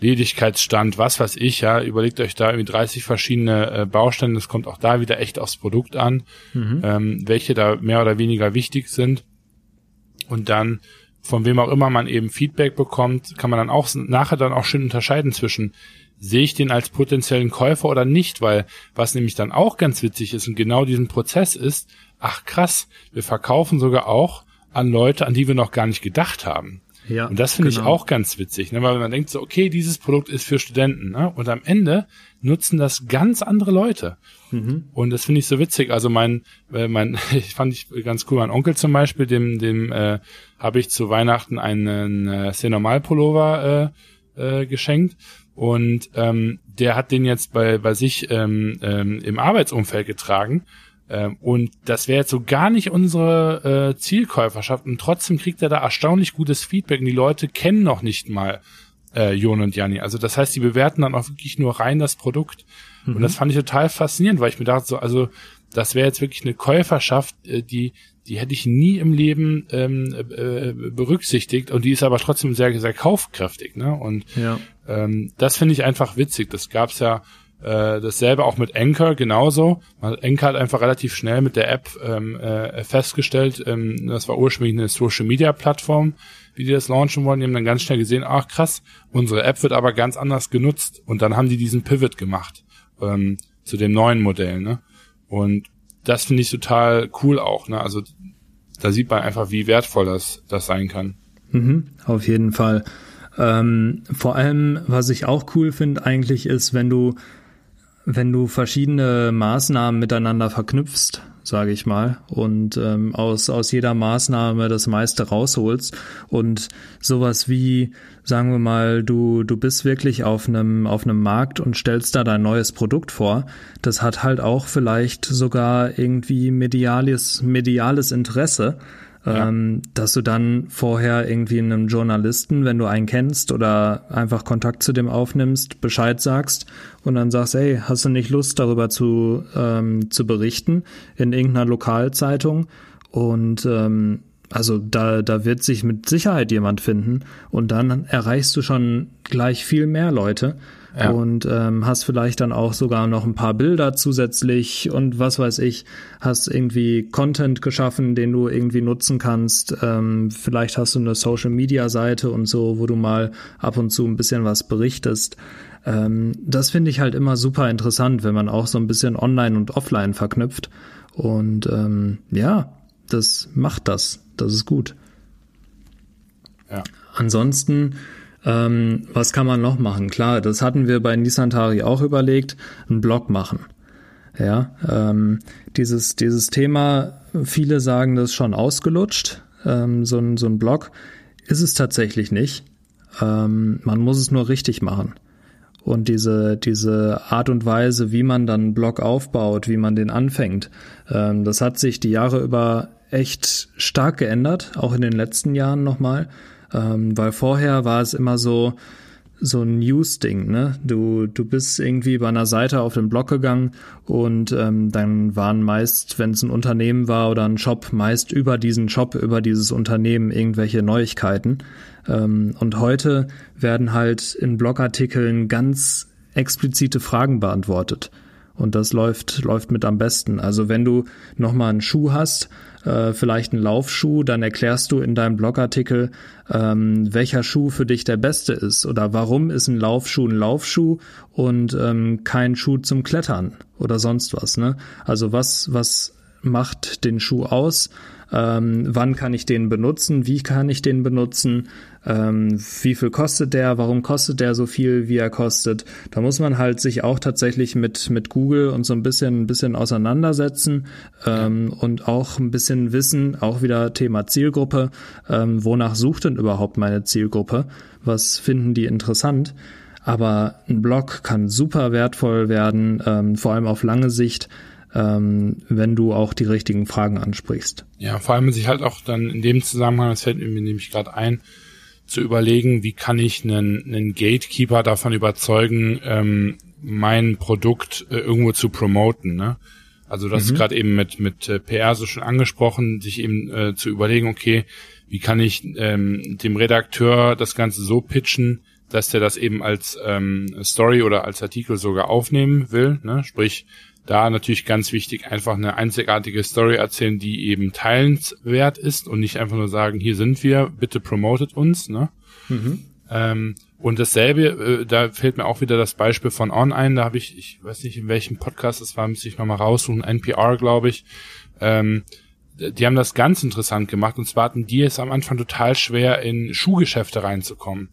Ledigkeitsstand, was weiß ich, ja, überlegt euch da irgendwie 30 verschiedene äh, Bausteine, das kommt auch da wieder echt aufs Produkt an, mhm. ähm, welche da mehr oder weniger wichtig sind. Und dann, von wem auch immer man eben Feedback bekommt, kann man dann auch nachher dann auch schön unterscheiden zwischen, sehe ich den als potenziellen Käufer oder nicht, weil was nämlich dann auch ganz witzig ist und genau diesen Prozess ist, ach krass, wir verkaufen sogar auch an Leute, an die wir noch gar nicht gedacht haben. Ja, und das finde genau. ich auch ganz witzig, ne? weil man denkt so, okay, dieses Produkt ist für Studenten, ne? und am Ende nutzen das ganz andere Leute. Mhm. Und das finde ich so witzig. Also mein, äh, mein, ich fand ich ganz cool, mein Onkel zum Beispiel, dem, dem äh, habe ich zu Weihnachten einen äh, C-Normal-Pullover äh, äh, geschenkt. Und ähm, der hat den jetzt bei, bei sich ähm, ähm, im Arbeitsumfeld getragen ähm, und das wäre jetzt so gar nicht unsere äh, Zielkäuferschaft. Und trotzdem kriegt er da erstaunlich gutes Feedback. Und die Leute kennen noch nicht mal äh, Jon und Janni. Also das heißt, die bewerten dann auch wirklich nur rein das Produkt. Mhm. Und das fand ich total faszinierend, weil ich mir dachte, so, also das wäre jetzt wirklich eine Käuferschaft, äh, die die hätte ich nie im Leben ähm, äh, berücksichtigt und die ist aber trotzdem sehr sehr kaufkräftig ne und ja. ähm, das finde ich einfach witzig das gab's ja äh, dasselbe auch mit Anchor genauso. Anchor hat einfach relativ schnell mit der App ähm, äh, festgestellt, ähm, das war ursprünglich eine Social Media Plattform, wie die das launchen wollen. Die haben dann ganz schnell gesehen, ach krass, unsere App wird aber ganz anders genutzt. Und dann haben die diesen Pivot gemacht ähm, zu dem neuen Modell. Ne? Und das finde ich total cool auch. Ne? Also da sieht man einfach, wie wertvoll das, das sein kann. Mhm, auf jeden Fall. Ähm, vor allem, was ich auch cool finde eigentlich, ist, wenn du wenn du verschiedene Maßnahmen miteinander verknüpfst, sage ich mal, und ähm, aus, aus jeder Maßnahme das meiste rausholst und sowas wie, sagen wir mal, du, du bist wirklich auf einem, auf einem Markt und stellst da dein neues Produkt vor, das hat halt auch vielleicht sogar irgendwie mediales, mediales Interesse ähm, dass du dann vorher irgendwie einem Journalisten, wenn du einen kennst oder einfach Kontakt zu dem aufnimmst, Bescheid sagst und dann sagst, hey, hast du nicht Lust darüber zu, ähm, zu berichten in irgendeiner Lokalzeitung? Und ähm, also da, da wird sich mit Sicherheit jemand finden. Und dann erreichst du schon gleich viel mehr Leute ja. und ähm, hast vielleicht dann auch sogar noch ein paar Bilder zusätzlich und was weiß ich, hast irgendwie Content geschaffen, den du irgendwie nutzen kannst. Ähm, vielleicht hast du eine Social Media Seite und so, wo du mal ab und zu ein bisschen was berichtest. Ähm, das finde ich halt immer super interessant, wenn man auch so ein bisschen online und offline verknüpft. Und ähm, ja, das macht das. Das ist gut. Ja. Ansonsten ähm, was kann man noch machen? Klar, das hatten wir bei Nissan Tari auch überlegt, einen Blog machen. Ja, ähm, dieses, dieses Thema, viele sagen das schon ausgelutscht, ähm, so, ein, so ein Blog, ist es tatsächlich nicht. Ähm, man muss es nur richtig machen. Und diese, diese Art und Weise, wie man dann einen Blog aufbaut, wie man den anfängt, ähm, das hat sich die Jahre über echt stark geändert, auch in den letzten Jahren nochmal. Ähm, weil vorher war es immer so, so ein News-Ding, ne? Du, du bist irgendwie bei einer Seite auf den Blog gegangen und ähm, dann waren meist, wenn es ein Unternehmen war oder ein Shop, meist über diesen Shop, über dieses Unternehmen irgendwelche Neuigkeiten. Ähm, und heute werden halt in Blogartikeln ganz explizite Fragen beantwortet. Und das läuft, läuft mit am besten. Also wenn du nochmal einen Schuh hast, äh, vielleicht einen Laufschuh, dann erklärst du in deinem Blogartikel, ähm, welcher Schuh für dich der beste ist oder warum ist ein Laufschuh ein Laufschuh und ähm, kein Schuh zum Klettern oder sonst was. Ne? Also was, was macht den Schuh aus? Ähm, wann kann ich den benutzen? Wie kann ich den benutzen? Ähm, wie viel kostet der, warum kostet der so viel, wie er kostet. Da muss man halt sich auch tatsächlich mit, mit Google und so ein bisschen, ein bisschen auseinandersetzen ähm, und auch ein bisschen wissen, auch wieder Thema Zielgruppe, ähm, wonach sucht denn überhaupt meine Zielgruppe, was finden die interessant. Aber ein Blog kann super wertvoll werden, ähm, vor allem auf lange Sicht, ähm, wenn du auch die richtigen Fragen ansprichst. Ja, vor allem sich halt auch dann in dem Zusammenhang, das fällt mir nämlich gerade ein, zu überlegen, wie kann ich einen, einen Gatekeeper davon überzeugen, ähm, mein Produkt äh, irgendwo zu promoten. Ne? Also das mhm. ist gerade eben mit, mit äh, PR so schon angesprochen, sich eben äh, zu überlegen, okay, wie kann ich ähm, dem Redakteur das Ganze so pitchen, dass der das eben als ähm, Story oder als Artikel sogar aufnehmen will. Ne? Sprich, da natürlich ganz wichtig, einfach eine einzigartige Story erzählen, die eben teilenswert ist und nicht einfach nur sagen, hier sind wir, bitte promotet uns. Ne? Mhm. Ähm, und dasselbe, äh, da fällt mir auch wieder das Beispiel von On ein, da habe ich, ich weiß nicht, in welchem Podcast es war, müsste ich nochmal raussuchen, NPR, glaube ich. Ähm, die haben das ganz interessant gemacht und zwar hatten die es am Anfang total schwer, in Schuhgeschäfte reinzukommen.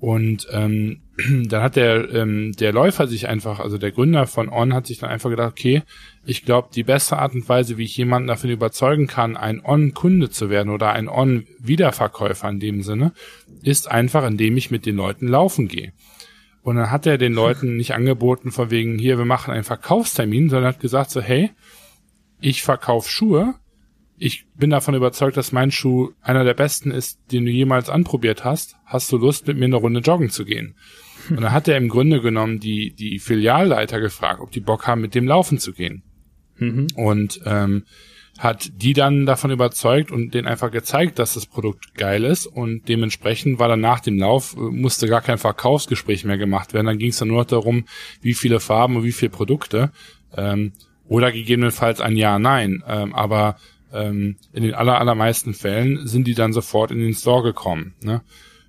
Und ähm, dann hat der, ähm, der Läufer sich einfach, also der Gründer von On hat sich dann einfach gedacht, okay, ich glaube, die beste Art und Weise, wie ich jemanden davon überzeugen kann, ein On-Kunde zu werden oder ein On-Wiederverkäufer in dem Sinne, ist einfach, indem ich mit den Leuten laufen gehe. Und dann hat er den Leuten nicht angeboten, von wegen, hier, wir machen einen Verkaufstermin, sondern hat gesagt so, hey, ich verkaufe Schuhe, ich bin davon überzeugt, dass mein Schuh einer der besten ist, den du jemals anprobiert hast. Hast du Lust, mit mir eine Runde joggen zu gehen? Und dann hat er im Grunde genommen die, die Filialleiter gefragt, ob die Bock haben, mit dem laufen zu gehen. Mhm. Und ähm, hat die dann davon überzeugt und denen einfach gezeigt, dass das Produkt geil ist und dementsprechend war dann nach dem Lauf, äh, musste gar kein Verkaufsgespräch mehr gemacht werden. Dann ging es dann nur noch darum, wie viele Farben und wie viele Produkte ähm, oder gegebenenfalls ein Ja, Nein. Ähm, aber ähm, in den aller, allermeisten Fällen sind die dann sofort in den Store gekommen. Ne?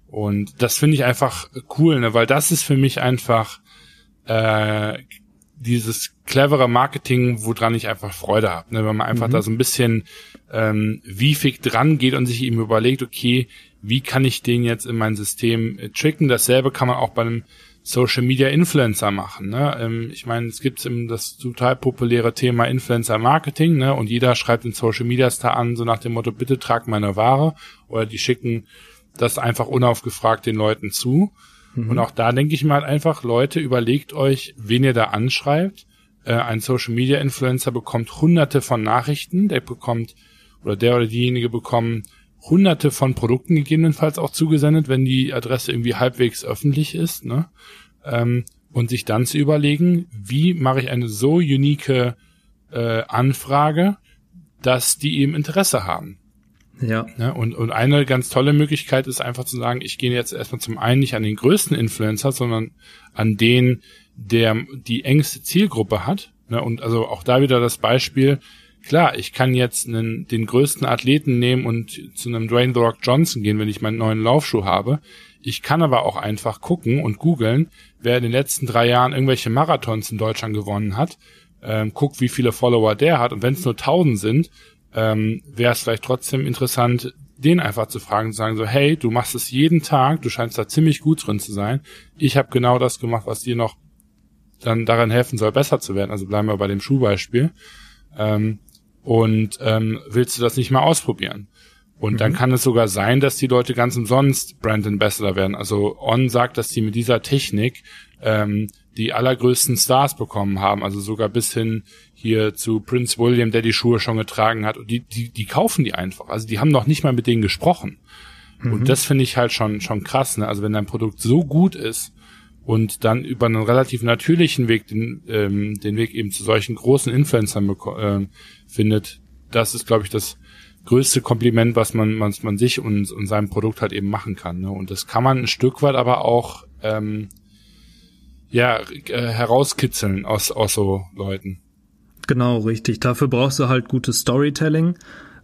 Und das finde ich einfach cool, ne? weil das ist für mich einfach äh, dieses clevere Marketing, woran ich einfach Freude habe. Ne? Wenn man einfach mhm. da so ein bisschen ähm, wiefig dran geht und sich eben überlegt, okay, wie kann ich den jetzt in mein System äh, tricken? Dasselbe kann man auch bei einem Social Media Influencer machen. Ne? Ähm, ich meine, es gibt eben das total populäre Thema Influencer Marketing, ne? Und jeder schreibt den Social Media Star an, so nach dem Motto, bitte trag meine Ware. Oder die schicken das einfach unaufgefragt den Leuten zu. Mhm. Und auch da denke ich mal einfach, Leute, überlegt euch, wen ihr da anschreibt. Äh, ein Social Media Influencer bekommt hunderte von Nachrichten, der bekommt, oder der oder diejenige bekommen hunderte von Produkten gegebenenfalls auch zugesendet, wenn die Adresse irgendwie halbwegs öffentlich ist, ne? Ähm, und sich dann zu überlegen, wie mache ich eine so unique äh, Anfrage, dass die eben Interesse haben. Ja. Ne? Und, und eine ganz tolle Möglichkeit ist einfach zu sagen, ich gehe jetzt erstmal zum einen nicht an den größten Influencer, sondern an den, der die engste Zielgruppe hat. Ne? Und also auch da wieder das Beispiel, Klar, ich kann jetzt einen, den größten Athleten nehmen und zu einem Dwayne The Rock Johnson gehen, wenn ich meinen neuen Laufschuh habe. Ich kann aber auch einfach gucken und googeln, wer in den letzten drei Jahren irgendwelche Marathons in Deutschland gewonnen hat. Ähm, guck, wie viele Follower der hat. Und wenn es nur tausend sind, ähm, wäre es vielleicht trotzdem interessant, den einfach zu fragen, zu sagen so, hey, du machst es jeden Tag, du scheinst da ziemlich gut drin zu sein. Ich habe genau das gemacht, was dir noch dann daran helfen soll, besser zu werden. Also bleiben wir bei dem Schuhbeispiel. Ähm, und ähm, willst du das nicht mal ausprobieren? Und mhm. dann kann es sogar sein, dass die Leute ganz umsonst Brand Ambassador werden. Also On sagt, dass die mit dieser Technik ähm, die allergrößten Stars bekommen haben, also sogar bis hin hier zu Prince William, der die Schuhe schon getragen hat. Und die, die, die kaufen die einfach. Also die haben noch nicht mal mit denen gesprochen. Mhm. Und das finde ich halt schon, schon krass. Ne? Also wenn dein Produkt so gut ist und dann über einen relativ natürlichen Weg den, ähm, den Weg eben zu solchen großen Influencern äh, findet, das ist, glaube ich, das größte Kompliment, was man, was man sich und, und seinem Produkt halt eben machen kann. Ne? Und das kann man ein Stück weit aber auch ähm, ja, äh, herauskitzeln aus, aus so Leuten. Genau, richtig. Dafür brauchst du halt gutes Storytelling.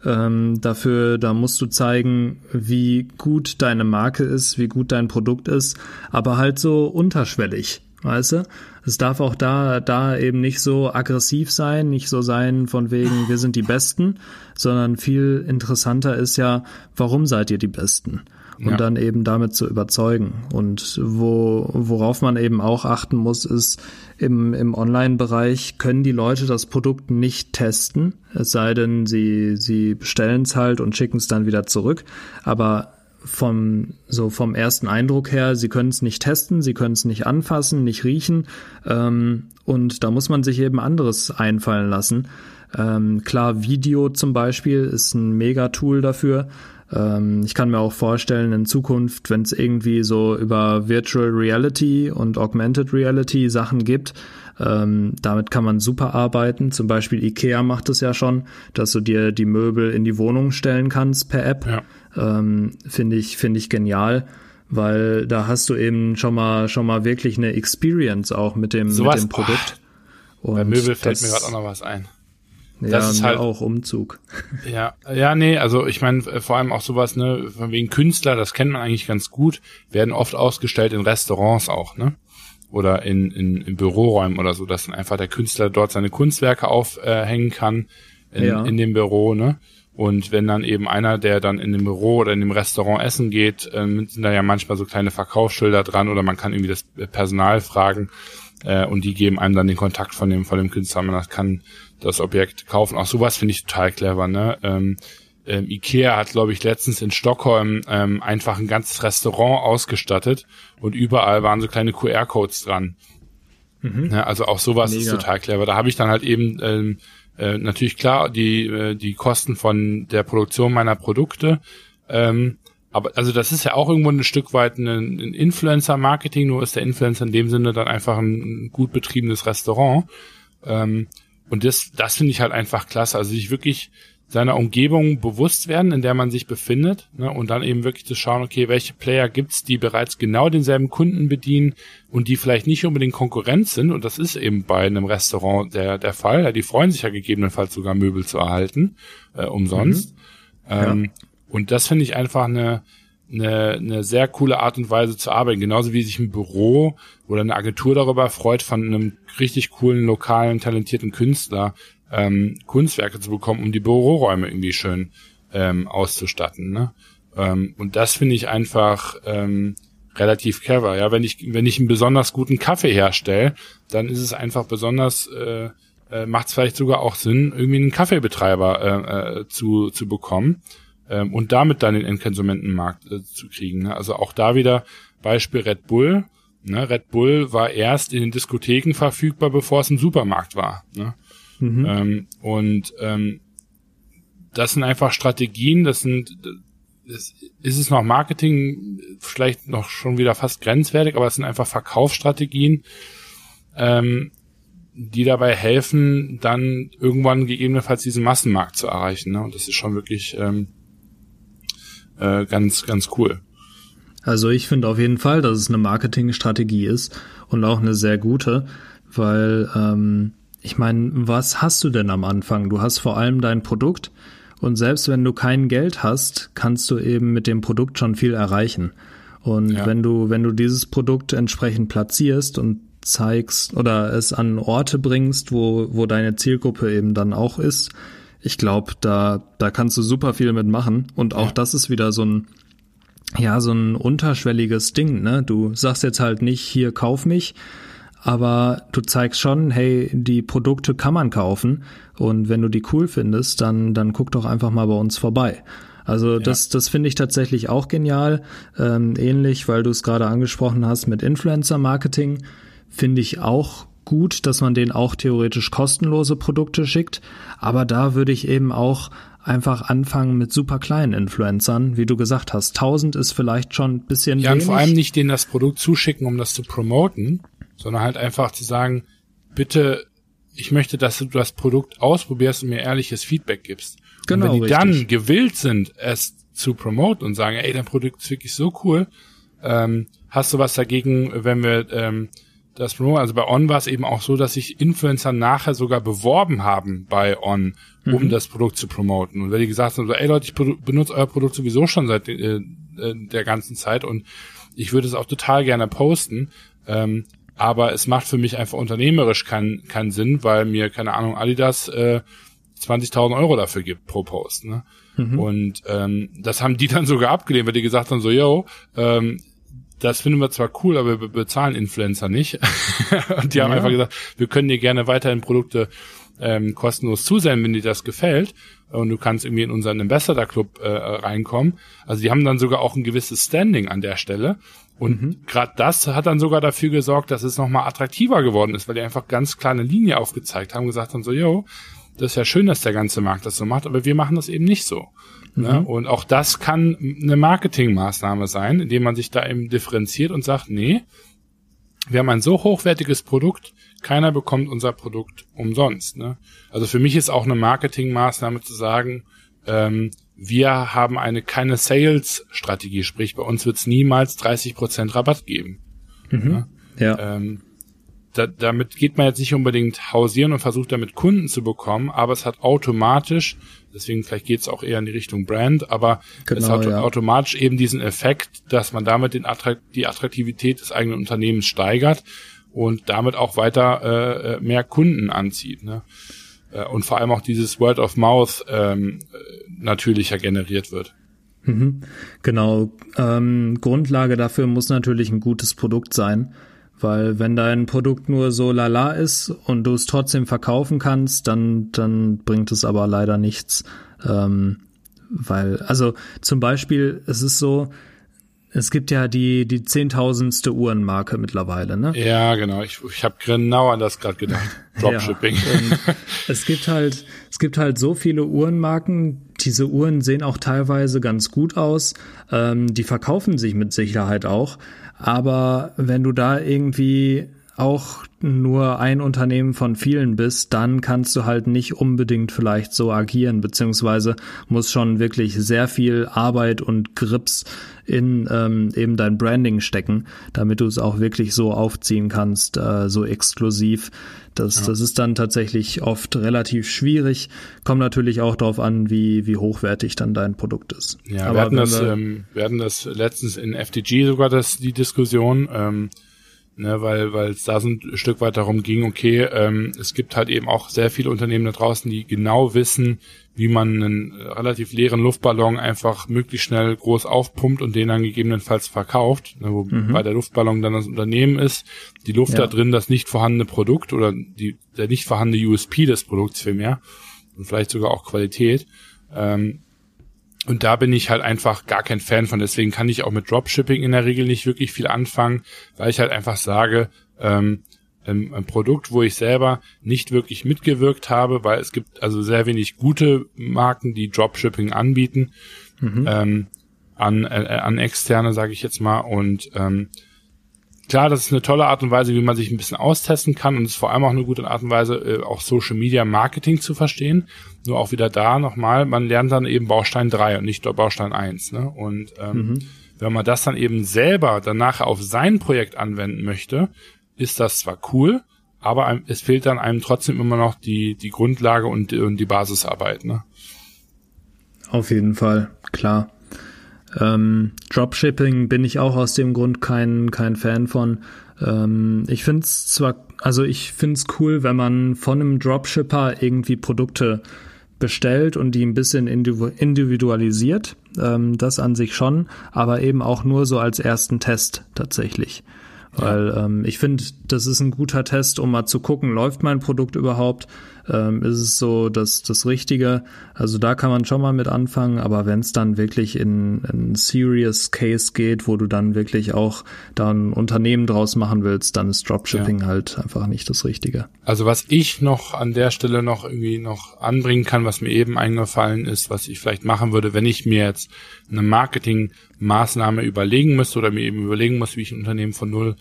Ähm, dafür, da musst du zeigen, wie gut deine Marke ist, wie gut dein Produkt ist, aber halt so unterschwellig, weißt du? Es darf auch da, da eben nicht so aggressiv sein, nicht so sein von wegen, wir sind die Besten, sondern viel interessanter ist ja, warum seid ihr die Besten? und ja. dann eben damit zu überzeugen. Und wo, worauf man eben auch achten muss, ist, im, im Online-Bereich können die Leute das Produkt nicht testen, es sei denn, sie, sie bestellen es halt und schicken es dann wieder zurück. Aber vom so vom ersten Eindruck her, sie können es nicht testen, sie können es nicht anfassen, nicht riechen ähm, und da muss man sich eben anderes einfallen lassen. Ähm, klar, Video zum Beispiel ist ein Mega-Tool dafür, ähm, ich kann mir auch vorstellen, in Zukunft, wenn es irgendwie so über Virtual Reality und Augmented Reality Sachen gibt, ähm, damit kann man super arbeiten. Zum Beispiel Ikea macht es ja schon, dass du dir die Möbel in die Wohnung stellen kannst per App. Ja. Ähm, finde ich, finde ich genial weil da hast du eben schon mal schon mal wirklich eine Experience auch mit dem, so mit dem Produkt. Und Bei Möbel fällt mir gerade auch noch was ein. Ja, das ist halt auch Umzug. Ja, ja, nee, also ich meine äh, vor allem auch sowas, ne, von wegen Künstler, das kennt man eigentlich ganz gut, werden oft ausgestellt in Restaurants auch, ne? Oder in, in, in Büroräumen oder so, dass dann einfach der Künstler dort seine Kunstwerke aufhängen kann in, ja. in dem Büro, ne? Und wenn dann eben einer, der dann in dem Büro oder in dem Restaurant essen geht, äh, sind da ja manchmal so kleine Verkaufsschilder dran oder man kann irgendwie das Personal fragen äh, und die geben einem dann den Kontakt von dem von dem Künstler. Man kann das Objekt kaufen. Auch sowas finde ich total clever, ne? Ähm, ähm, Ikea hat, glaube ich, letztens in Stockholm ähm, einfach ein ganzes Restaurant ausgestattet und überall waren so kleine QR-Codes dran. Mhm. Ja, also auch sowas Mega. ist total clever. Da habe ich dann halt eben ähm, äh, natürlich klar die äh, die Kosten von der Produktion meiner Produkte. Ähm, aber also das ist ja auch irgendwo ein Stück weit ein, ein Influencer-Marketing, nur ist der Influencer in dem Sinne dann einfach ein gut betriebenes Restaurant. Ähm, und das, das finde ich halt einfach klasse. Also sich wirklich seiner Umgebung bewusst werden, in der man sich befindet, ne, und dann eben wirklich zu schauen, okay, welche Player gibt's, die bereits genau denselben Kunden bedienen und die vielleicht nicht unbedingt Konkurrenz sind, und das ist eben bei einem Restaurant der, der Fall, ja, die freuen sich ja gegebenenfalls sogar Möbel zu erhalten, äh, umsonst. Mhm. Ähm, ja. Und das finde ich einfach eine, eine, eine sehr coole Art und Weise zu arbeiten. Genauso wie sich ein Büro oder eine Agentur darüber freut, von einem richtig coolen, lokalen, talentierten Künstler ähm, Kunstwerke zu bekommen, um die Büroräume irgendwie schön ähm, auszustatten. Ne? Ähm, und das finde ich einfach ähm, relativ clever. Ja, wenn ich wenn ich einen besonders guten Kaffee herstelle, dann ist es einfach besonders äh, äh, macht es vielleicht sogar auch Sinn, irgendwie einen Kaffeebetreiber äh, äh, zu zu bekommen ähm, und damit dann den Endkonsumentenmarkt äh, zu kriegen. Ne? Also auch da wieder Beispiel Red Bull. Ne? Red Bull war erst in den Diskotheken verfügbar, bevor es im Supermarkt war. Ne? Mhm. Ähm, und ähm, das sind einfach Strategien, das sind das ist es noch Marketing, vielleicht noch schon wieder fast grenzwertig, aber es sind einfach Verkaufsstrategien, ähm, die dabei helfen, dann irgendwann gegebenenfalls diesen Massenmarkt zu erreichen. Ne? Und das ist schon wirklich ähm, äh, ganz, ganz cool. Also ich finde auf jeden Fall, dass es eine Marketingstrategie ist und auch eine sehr gute, weil ähm, ich meine, was hast du denn am Anfang? Du hast vor allem dein Produkt und selbst wenn du kein Geld hast, kannst du eben mit dem Produkt schon viel erreichen. Und ja. wenn du, wenn du dieses Produkt entsprechend platzierst und zeigst oder es an Orte bringst, wo, wo deine Zielgruppe eben dann auch ist, ich glaube, da, da kannst du super viel mitmachen. Und auch ja. das ist wieder so ein, ja, so ein unterschwelliges Ding, ne? Du sagst jetzt halt nicht, hier kauf mich, aber du zeigst schon, hey, die Produkte kann man kaufen und wenn du die cool findest, dann, dann guck doch einfach mal bei uns vorbei. Also ja. das, das finde ich tatsächlich auch genial. Ähm, ähnlich, weil du es gerade angesprochen hast mit Influencer-Marketing, finde ich auch gut, dass man denen auch theoretisch kostenlose Produkte schickt. Aber da würde ich eben auch einfach anfangen mit super kleinen Influencern, wie du gesagt hast. 1000 ist vielleicht schon ein bisschen ja, wenig. Ja, vor allem nicht denen das Produkt zuschicken, um das zu promoten, sondern halt einfach zu sagen, bitte, ich möchte, dass du das Produkt ausprobierst und mir ehrliches Feedback gibst. Genau, und wenn die richtig. dann gewillt sind, es zu promoten und sagen, ey, dein Produkt ist wirklich so cool, ähm, hast du was dagegen, wenn wir ähm, das promoten? Also bei On war es eben auch so, dass sich Influencer nachher sogar beworben haben bei On, um mhm. das Produkt zu promoten. Und wenn die gesagt haben, so, ey Leute, ich benutze euer Produkt sowieso schon seit äh, äh, der ganzen Zeit und ich würde es auch total gerne posten, ähm, aber es macht für mich einfach unternehmerisch keinen keinen Sinn, weil mir, keine Ahnung, Adidas äh, 20.000 Euro dafür gibt pro Post. Ne? Mhm. Und ähm, das haben die dann sogar abgelehnt, weil die gesagt haben so, yo, ähm, das finden wir zwar cool, aber wir bezahlen Influencer nicht. und die ja. haben einfach gesagt, wir können dir gerne weiterhin Produkte ähm, kostenlos zusenden, wenn dir das gefällt. Und du kannst irgendwie in unseren Ambassador Club äh, reinkommen. Also die haben dann sogar auch ein gewisses Standing an der Stelle. Und mhm. gerade das hat dann sogar dafür gesorgt, dass es nochmal attraktiver geworden ist, weil die einfach ganz kleine Linie aufgezeigt haben, gesagt haben so, yo, das ist ja schön, dass der ganze Markt das so macht, aber wir machen das eben nicht so. Ne? Mhm. Ne? Und auch das kann eine Marketingmaßnahme sein, indem man sich da eben differenziert und sagt, nee, wir haben ein so hochwertiges Produkt, keiner bekommt unser Produkt umsonst. Ne? Also für mich ist auch eine Marketingmaßnahme zu sagen, ähm, wir haben eine keine Sales-Strategie, sprich bei uns wird es niemals 30% Rabatt geben. Mhm. Ne? Ja. Ähm, da, damit geht man jetzt nicht unbedingt hausieren und versucht damit Kunden zu bekommen, aber es hat automatisch, deswegen vielleicht geht es auch eher in die Richtung Brand, aber genau, es hat ja. automatisch eben diesen Effekt, dass man damit den Attrakt die Attraktivität des eigenen Unternehmens steigert und damit auch weiter äh, äh mehr Kunden anzieht. Ne? Äh, und vor allem auch dieses Word of Mouth ähm, natürlicher generiert wird. Mhm. Genau. Ähm, Grundlage dafür muss natürlich ein gutes Produkt sein. Weil wenn dein Produkt nur so lala ist und du es trotzdem verkaufen kannst, dann, dann bringt es aber leider nichts. Ähm, weil, also zum Beispiel, es ist so, es gibt ja die, die zehntausendste Uhrenmarke mittlerweile, ne? Ja, genau. Ich, ich habe genau an das gerade gedacht. Dropshipping. ja, es gibt halt, es gibt halt so viele Uhrenmarken. Diese Uhren sehen auch teilweise ganz gut aus. Ähm, die verkaufen sich mit Sicherheit auch. Aber wenn du da irgendwie auch nur ein Unternehmen von vielen bist, dann kannst du halt nicht unbedingt vielleicht so agieren, beziehungsweise muss schon wirklich sehr viel Arbeit und Grips in ähm, eben dein Branding stecken, damit du es auch wirklich so aufziehen kannst, äh, so exklusiv. Das, ja. das ist dann tatsächlich oft relativ schwierig. Kommt natürlich auch darauf an, wie, wie hochwertig dann dein Produkt ist. Ja, Aber wir hatten, das, ähm, wir hatten das letztens in FTG sogar das, die Diskussion. Ähm, ne, weil weil es da so ein Stück weit darum ging, okay, ähm, es gibt halt eben auch sehr viele Unternehmen da draußen, die genau wissen, wie man einen relativ leeren Luftballon einfach möglichst schnell groß aufpumpt und den dann gegebenenfalls verkauft, ne, wo mhm. bei der Luftballon dann das Unternehmen ist, die Luft ja. da drin das nicht vorhandene Produkt oder die, der nicht vorhandene USP des Produkts vielmehr und vielleicht sogar auch Qualität. Ähm, und da bin ich halt einfach gar kein Fan von. Deswegen kann ich auch mit Dropshipping in der Regel nicht wirklich viel anfangen, weil ich halt einfach sage, ähm, ein Produkt, wo ich selber nicht wirklich mitgewirkt habe, weil es gibt also sehr wenig gute Marken, die Dropshipping anbieten mhm. ähm, an, äh, an externe, sage ich jetzt mal. Und ähm, klar, das ist eine tolle Art und Weise, wie man sich ein bisschen austesten kann und es ist vor allem auch eine gute Art und Weise, äh, auch Social Media Marketing zu verstehen. Nur auch wieder da nochmal, man lernt dann eben Baustein 3 und nicht Baustein 1. Ne? Und ähm, mhm. wenn man das dann eben selber danach auf sein Projekt anwenden möchte, ist das zwar cool, aber es fehlt dann einem trotzdem immer noch die, die Grundlage und, und die Basisarbeit. Ne? Auf jeden Fall, klar. Ähm, Dropshipping bin ich auch aus dem Grund kein, kein Fan von. Ähm, ich finde es zwar, also ich finde es cool, wenn man von einem Dropshipper irgendwie Produkte bestellt und die ein bisschen individualisiert. Ähm, das an sich schon, aber eben auch nur so als ersten Test tatsächlich. Weil ja. ähm, ich finde, das ist ein guter Test, um mal zu gucken, läuft mein Produkt überhaupt? Ähm, ist es so das, das Richtige. Also da kann man schon mal mit anfangen, aber wenn es dann wirklich in ein Serious Case geht, wo du dann wirklich auch da ein Unternehmen draus machen willst, dann ist Dropshipping ja. halt einfach nicht das Richtige. Also was ich noch an der Stelle noch irgendwie noch anbringen kann, was mir eben eingefallen ist, was ich vielleicht machen würde, wenn ich mir jetzt eine Marketingmaßnahme überlegen müsste oder mir eben überlegen muss, wie ich ein Unternehmen von null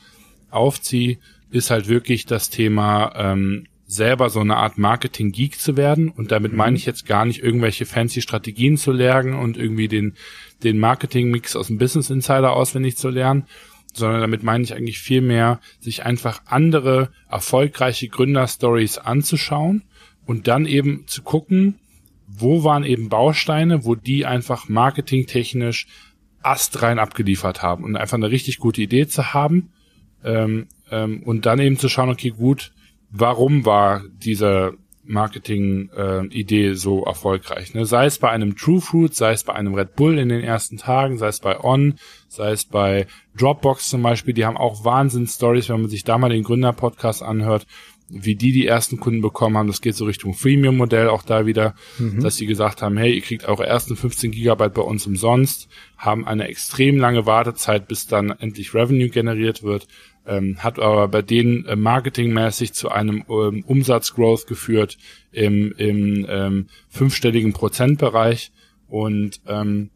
aufziehe, ist halt wirklich das Thema ähm, selber so eine Art Marketing-Geek zu werden. Und damit mhm. meine ich jetzt gar nicht irgendwelche fancy Strategien zu lernen und irgendwie den, den Marketing-Mix aus dem Business Insider auswendig zu lernen, sondern damit meine ich eigentlich viel mehr, sich einfach andere erfolgreiche Gründerstories anzuschauen und dann eben zu gucken, wo waren eben Bausteine, wo die einfach marketingtechnisch astrein abgeliefert haben und einfach eine richtig gute Idee zu haben ähm, ähm, und dann eben zu schauen, okay, gut, warum war diese Marketing-Idee äh, so erfolgreich. Ne? Sei es bei einem True Fruit, sei es bei einem Red Bull in den ersten Tagen, sei es bei On, sei es bei Dropbox zum Beispiel, die haben auch Wahnsinn-Stories, wenn man sich da mal den Gründer-Podcast anhört, wie die die ersten Kunden bekommen haben. Das geht so Richtung Freemium-Modell auch da wieder, mhm. dass sie gesagt haben, hey, ihr kriegt eure ersten 15 Gigabyte bei uns umsonst, haben eine extrem lange Wartezeit, bis dann endlich Revenue generiert wird ähm, hat aber bei denen äh, marketingmäßig zu einem ähm, Umsatzgrowth geführt im, im ähm, fünfstelligen Prozentbereich. Und ähm,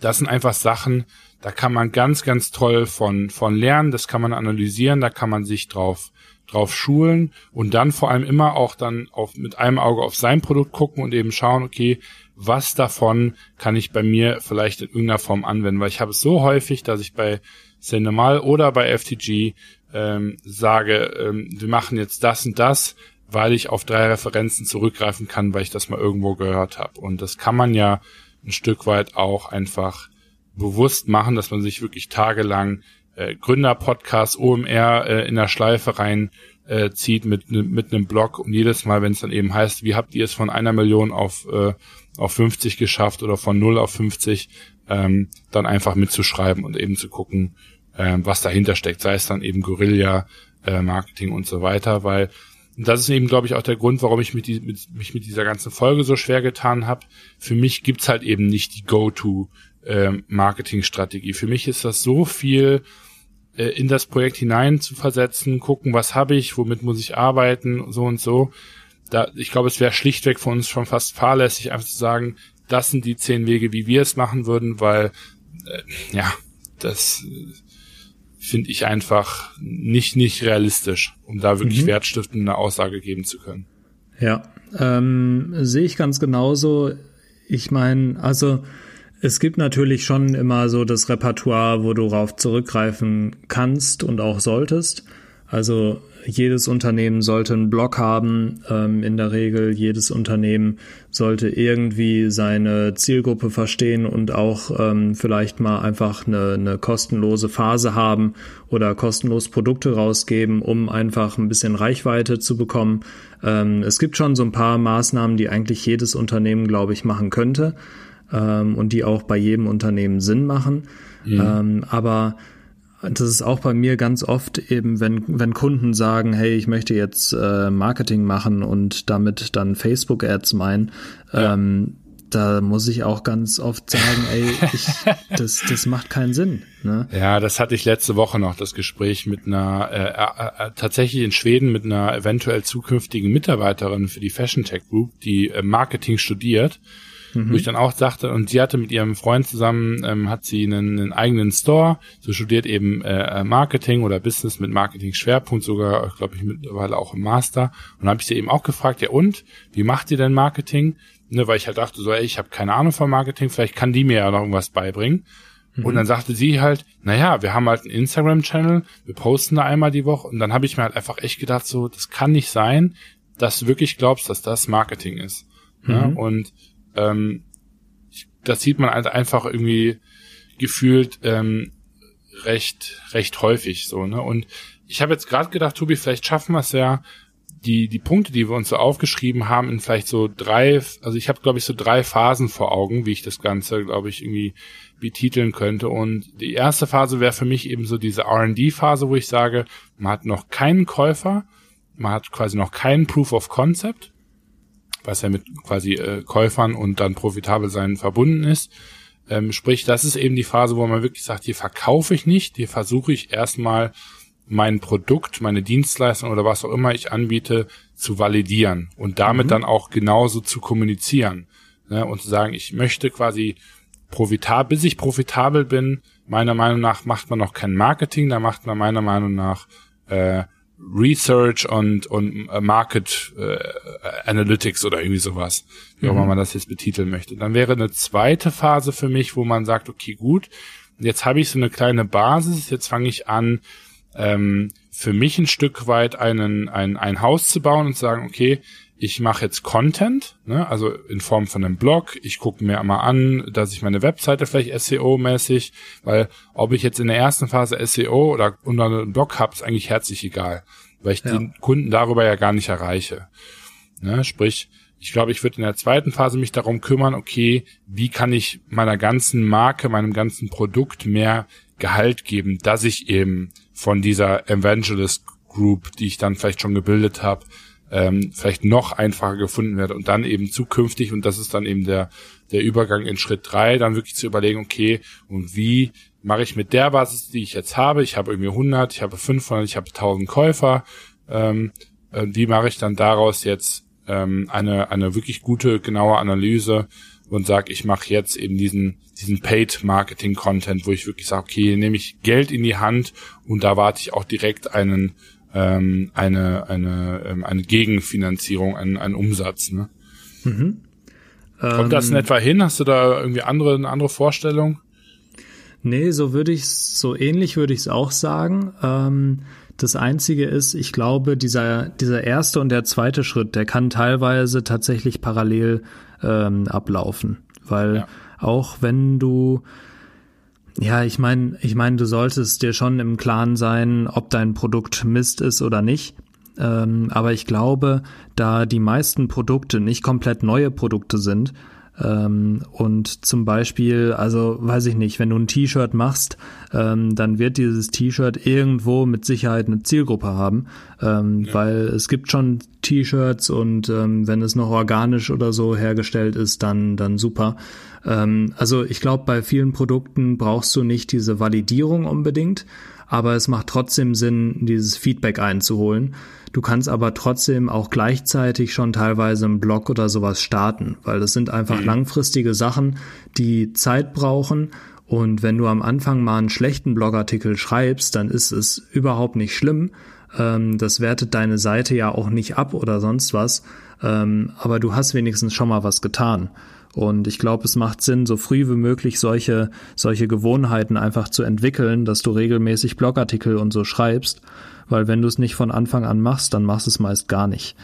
das sind einfach Sachen, da kann man ganz, ganz toll von, von lernen, das kann man analysieren, da kann man sich drauf, drauf schulen und dann vor allem immer auch dann auf, mit einem Auge auf sein Produkt gucken und eben schauen, okay, was davon kann ich bei mir vielleicht in irgendeiner Form anwenden, weil ich habe es so häufig, dass ich bei Cinemal oder bei FTG ähm, sage, ähm, wir machen jetzt das und das, weil ich auf drei Referenzen zurückgreifen kann, weil ich das mal irgendwo gehört habe. Und das kann man ja ein Stück weit auch einfach bewusst machen, dass man sich wirklich tagelang äh, Gründer-Podcast, OMR äh, in der Schleife rein äh, zieht mit, mit einem Blog und jedes Mal, wenn es dann eben heißt, wie habt ihr es von einer Million auf, äh, auf 50 geschafft oder von 0 auf 50, ähm, dann einfach mitzuschreiben und eben zu gucken, ähm, was dahinter steckt, sei es dann eben Guerilla, äh, Marketing und so weiter, weil das ist eben, glaube ich, auch der Grund, warum ich mit die, mit, mich mit dieser ganzen Folge so schwer getan habe. Für mich gibt's halt eben nicht die Go-to-Marketing-Strategie. Ähm, Für mich ist das so viel äh, in das Projekt hinein zu versetzen, gucken, was habe ich, womit muss ich arbeiten, so und so. Da, ich glaube, es wäre schlichtweg von uns schon fast fahrlässig, einfach zu sagen, das sind die zehn Wege, wie wir es machen würden, weil äh, ja, das finde ich einfach nicht nicht realistisch, um da wirklich mhm. wertstiftende Aussage geben zu können. Ja, ähm, sehe ich ganz genauso. Ich meine, also es gibt natürlich schon immer so das Repertoire, wo du darauf zurückgreifen kannst und auch solltest. Also jedes Unternehmen sollte einen Blog haben, ähm, in der Regel. Jedes Unternehmen sollte irgendwie seine Zielgruppe verstehen und auch ähm, vielleicht mal einfach eine, eine kostenlose Phase haben oder kostenlos Produkte rausgeben, um einfach ein bisschen Reichweite zu bekommen. Ähm, es gibt schon so ein paar Maßnahmen, die eigentlich jedes Unternehmen, glaube ich, machen könnte ähm, und die auch bei jedem Unternehmen Sinn machen. Mhm. Ähm, aber das ist auch bei mir ganz oft eben, wenn, wenn Kunden sagen, hey, ich möchte jetzt äh, Marketing machen und damit dann Facebook-Ads meinen, ja. ähm, da muss ich auch ganz oft sagen, ey, ich, das, das macht keinen Sinn. Ne? Ja, das hatte ich letzte Woche noch, das Gespräch mit einer, äh, äh, äh, tatsächlich in Schweden mit einer eventuell zukünftigen Mitarbeiterin für die Fashion Tech Group, die äh, Marketing studiert mhm. wo ich dann auch sagte, und sie hatte mit ihrem Freund zusammen, ähm, hat sie einen, einen eigenen Store, so studiert eben äh, Marketing oder Business mit Marketing-Schwerpunkt, sogar, glaube ich, mittlerweile auch im Master. Und dann habe ich sie eben auch gefragt, ja und, wie macht ihr denn Marketing? Ne, weil ich halt dachte, so, ey, ich habe keine Ahnung von Marketing, vielleicht kann die mir ja noch irgendwas beibringen. Mhm. Und dann sagte sie halt, naja, wir haben halt einen Instagram-Channel, wir posten da einmal die Woche. Und dann habe ich mir halt einfach echt gedacht, so, das kann nicht sein, dass du wirklich glaubst, dass das Marketing ist. Mhm. Ja, und ähm, das sieht man halt einfach irgendwie gefühlt ähm, recht recht häufig so ne und ich habe jetzt gerade gedacht Tobi vielleicht schaffen wir es ja die, die Punkte, die wir uns so aufgeschrieben haben, in vielleicht so drei, also ich habe, glaube ich, so drei Phasen vor Augen, wie ich das Ganze, glaube ich, irgendwie betiteln könnte. Und die erste Phase wäre für mich eben so diese RD-Phase, wo ich sage, man hat noch keinen Käufer, man hat quasi noch keinen Proof of Concept, was ja mit quasi äh, Käufern und dann profitabel sein verbunden ist. Ähm, sprich, das ist eben die Phase, wo man wirklich sagt, hier verkaufe ich nicht, hier versuche ich erstmal mein Produkt, meine Dienstleistung oder was auch immer ich anbiete, zu validieren und damit mhm. dann auch genauso zu kommunizieren ne, und zu sagen, ich möchte quasi profitabel, bis ich profitabel bin, meiner Meinung nach macht man noch kein Marketing, da macht man meiner Meinung nach äh, Research und, und äh, Market äh, Analytics oder irgendwie sowas, wie auch immer mhm. man das jetzt betiteln möchte. Dann wäre eine zweite Phase für mich, wo man sagt, okay, gut, jetzt habe ich so eine kleine Basis, jetzt fange ich an, ähm, für mich ein Stück weit einen, ein, ein Haus zu bauen und zu sagen, okay, ich mache jetzt Content, ne, also in Form von einem Blog. Ich gucke mir mal an, dass ich meine Webseite vielleicht SEO-mäßig, weil ob ich jetzt in der ersten Phase SEO oder unter einem Blog habe, ist eigentlich herzlich egal, weil ich ja. den Kunden darüber ja gar nicht erreiche. Ne, sprich, ich glaube, ich würde in der zweiten Phase mich darum kümmern, okay, wie kann ich meiner ganzen Marke, meinem ganzen Produkt mehr Gehalt geben, dass ich eben von dieser Evangelist Group, die ich dann vielleicht schon gebildet habe, ähm, vielleicht noch einfacher gefunden werde und dann eben zukünftig, und das ist dann eben der, der Übergang in Schritt drei, dann wirklich zu überlegen, okay, und wie mache ich mit der Basis, die ich jetzt habe, ich habe irgendwie 100, ich habe 500, ich habe 1000 Käufer, ähm, äh, wie mache ich dann daraus jetzt ähm, eine, eine wirklich gute, genaue Analyse und sage, ich mache jetzt eben diesen, diesen Paid-Marketing-Content, wo ich wirklich sage, okay, nehme ich Geld in die Hand und da warte ich auch direkt einen ähm, eine, eine, ähm, eine Gegenfinanzierung, einen, einen Umsatz. Ne? Mhm. Kommt das in ähm, etwa hin? Hast du da irgendwie andere, eine andere Vorstellung? Nee, so würde ich so ähnlich würde ich es auch sagen. Ähm, das einzige ist, ich glaube, dieser, dieser erste und der zweite Schritt, der kann teilweise tatsächlich parallel ähm, ablaufen. Weil ja. auch wenn du ja, ich meine, ich meine, du solltest dir schon im Klaren sein, ob dein Produkt Mist ist oder nicht. Ähm, aber ich glaube, da die meisten Produkte nicht komplett neue Produkte sind, ähm, und zum Beispiel, also weiß ich nicht, wenn du ein T-Shirt machst, ähm, dann wird dieses T-Shirt irgendwo mit Sicherheit eine Zielgruppe haben, ähm, weil es gibt schon T-Shirts und wenn es noch organisch oder so hergestellt ist, dann dann super. Ähm, also ich glaube, bei vielen Produkten brauchst du nicht diese Validierung unbedingt, aber es macht trotzdem Sinn, dieses Feedback einzuholen. Du kannst aber trotzdem auch gleichzeitig schon teilweise einen Blog oder sowas starten, weil das sind einfach mhm. langfristige Sachen, die Zeit brauchen. Und wenn du am Anfang mal einen schlechten Blogartikel schreibst, dann ist es überhaupt nicht schlimm. Ähm, das wertet deine Seite ja auch nicht ab oder sonst was. Ähm, aber du hast wenigstens schon mal was getan. Und ich glaube, es macht Sinn, so früh wie möglich solche, solche Gewohnheiten einfach zu entwickeln, dass du regelmäßig Blogartikel und so schreibst weil wenn du es nicht von Anfang an machst, dann machst du es meist gar nicht.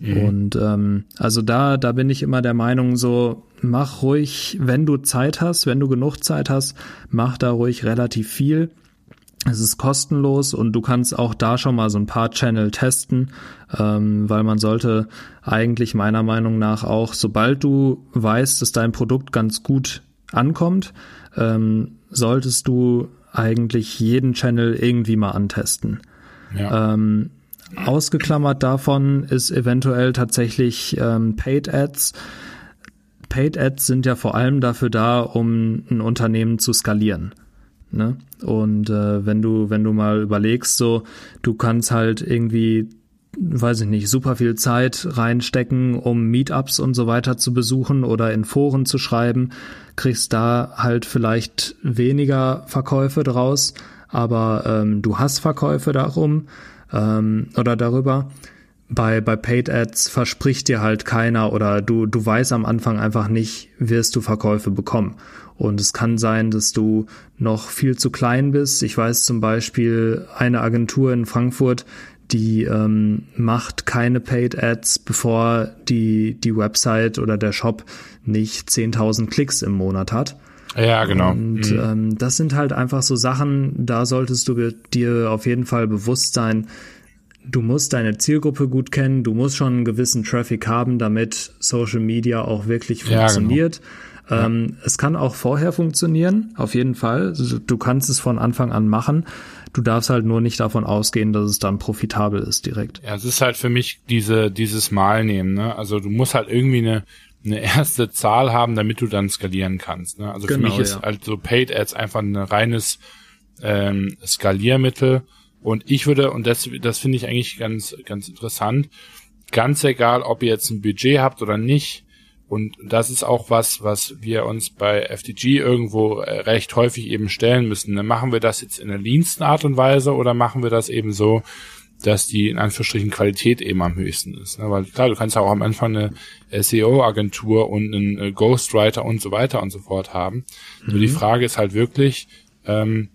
Mhm. Und ähm, also da, da bin ich immer der Meinung, so mach ruhig, wenn du Zeit hast, wenn du genug Zeit hast, mach da ruhig relativ viel. Es ist kostenlos und du kannst auch da schon mal so ein paar Channel testen, ähm, weil man sollte eigentlich meiner Meinung nach auch, sobald du weißt, dass dein Produkt ganz gut ankommt, ähm, solltest du eigentlich jeden Channel irgendwie mal antesten. Ja. Ähm, ausgeklammert davon ist eventuell tatsächlich ähm, Paid Ads. Paid Ads sind ja vor allem dafür da, um ein Unternehmen zu skalieren. Ne? Und äh, wenn du, wenn du mal überlegst, so, du kannst halt irgendwie, weiß ich nicht, super viel Zeit reinstecken, um Meetups und so weiter zu besuchen oder in Foren zu schreiben, kriegst da halt vielleicht weniger Verkäufe draus, aber ähm, du hast Verkäufe darum ähm, oder darüber. Bei, bei Paid Ads verspricht dir halt keiner oder du, du weißt am Anfang einfach nicht, wirst du Verkäufe bekommen. Und es kann sein, dass du noch viel zu klein bist. Ich weiß zum Beispiel eine Agentur in Frankfurt, die ähm, macht keine Paid Ads, bevor die, die Website oder der Shop nicht 10.000 Klicks im Monat hat. Ja, genau. Und mhm. ähm, das sind halt einfach so Sachen, da solltest du dir auf jeden Fall bewusst sein, du musst deine Zielgruppe gut kennen, du musst schon einen gewissen Traffic haben, damit Social Media auch wirklich funktioniert. Ja, genau. ähm, ja. Es kann auch vorher funktionieren, auf jeden Fall. Du kannst es von Anfang an machen. Du darfst halt nur nicht davon ausgehen, dass es dann profitabel ist direkt. Ja, es ist halt für mich diese, dieses Mal nehmen, ne? Also du musst halt irgendwie eine, eine erste Zahl haben, damit du dann skalieren kannst. Ne? Also genau, für mich ist ja. halt so Paid Ads einfach ein reines ähm, Skaliermittel. Und ich würde, und das, das finde ich eigentlich ganz, ganz interessant, ganz egal, ob ihr jetzt ein Budget habt oder nicht, und das ist auch was, was wir uns bei FTG irgendwo äh, recht häufig eben stellen müssen. Ne? Machen wir das jetzt in einer leansten Art und Weise oder machen wir das eben so, dass die in Anführungsstrichen Qualität eben am höchsten ist. Ne? Weil klar, du kannst ja auch am Anfang eine SEO-Agentur und einen äh, Ghostwriter und so weiter und so fort haben. Mhm. Nur die Frage ist halt wirklich, ähm,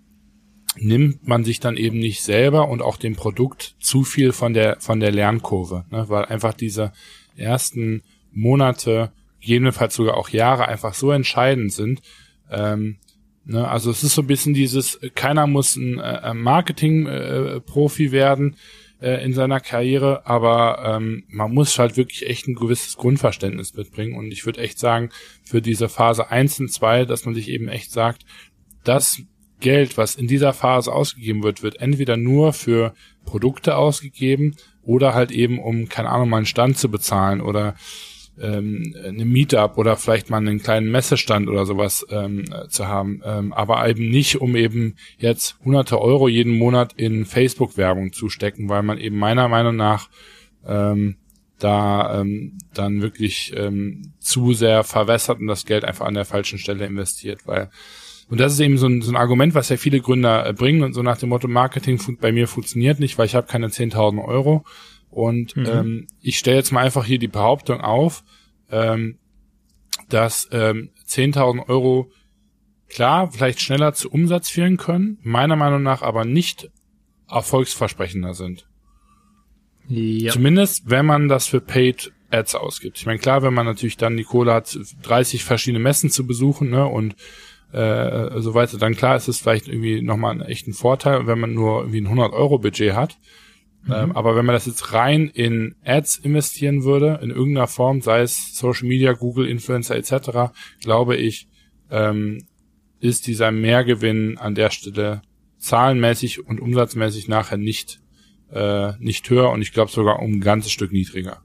nimmt man sich dann eben nicht selber und auch dem Produkt zu viel von der von der Lernkurve, ne? weil einfach diese ersten Monate, gegebenenfalls sogar auch Jahre einfach so entscheidend sind. Ähm, ne? Also es ist so ein bisschen dieses, keiner muss ein äh, Marketing-Profi äh, werden äh, in seiner Karriere, aber ähm, man muss halt wirklich echt ein gewisses Grundverständnis mitbringen und ich würde echt sagen, für diese Phase eins und zwei, dass man sich eben echt sagt, das Geld, was in dieser Phase ausgegeben wird, wird entweder nur für Produkte ausgegeben oder halt eben, um, keine Ahnung, mal einen Stand zu bezahlen oder ähm, eine Meetup oder vielleicht mal einen kleinen Messestand oder sowas ähm, zu haben, ähm, aber eben nicht, um eben jetzt hunderte Euro jeden Monat in Facebook-Werbung zu stecken, weil man eben meiner Meinung nach ähm, da ähm, dann wirklich ähm, zu sehr verwässert und das Geld einfach an der falschen Stelle investiert, weil und das ist eben so ein, so ein Argument, was ja viele Gründer äh, bringen und so nach dem Motto, Marketing bei mir funktioniert nicht, weil ich habe keine 10.000 Euro. Und mhm. ähm, ich stelle jetzt mal einfach hier die Behauptung auf, ähm, dass ähm, 10.000 Euro klar vielleicht schneller zu Umsatz führen können, meiner Meinung nach aber nicht erfolgsversprechender sind. Ja. Zumindest, wenn man das für Paid Ads ausgibt. Ich meine, klar, wenn man natürlich dann die Kohle hat, 30 verschiedene Messen zu besuchen, ne, und äh, so weiter, dann klar ist es vielleicht irgendwie nochmal einen echten Vorteil, wenn man nur irgendwie ein 100 Euro Budget hat. Mhm. Ähm, aber wenn man das jetzt rein in Ads investieren würde, in irgendeiner Form, sei es Social Media, Google, Influencer etc., glaube ich, ähm, ist dieser Mehrgewinn an der Stelle zahlenmäßig und umsatzmäßig nachher nicht äh, nicht höher und ich glaube sogar um ein ganzes Stück niedriger.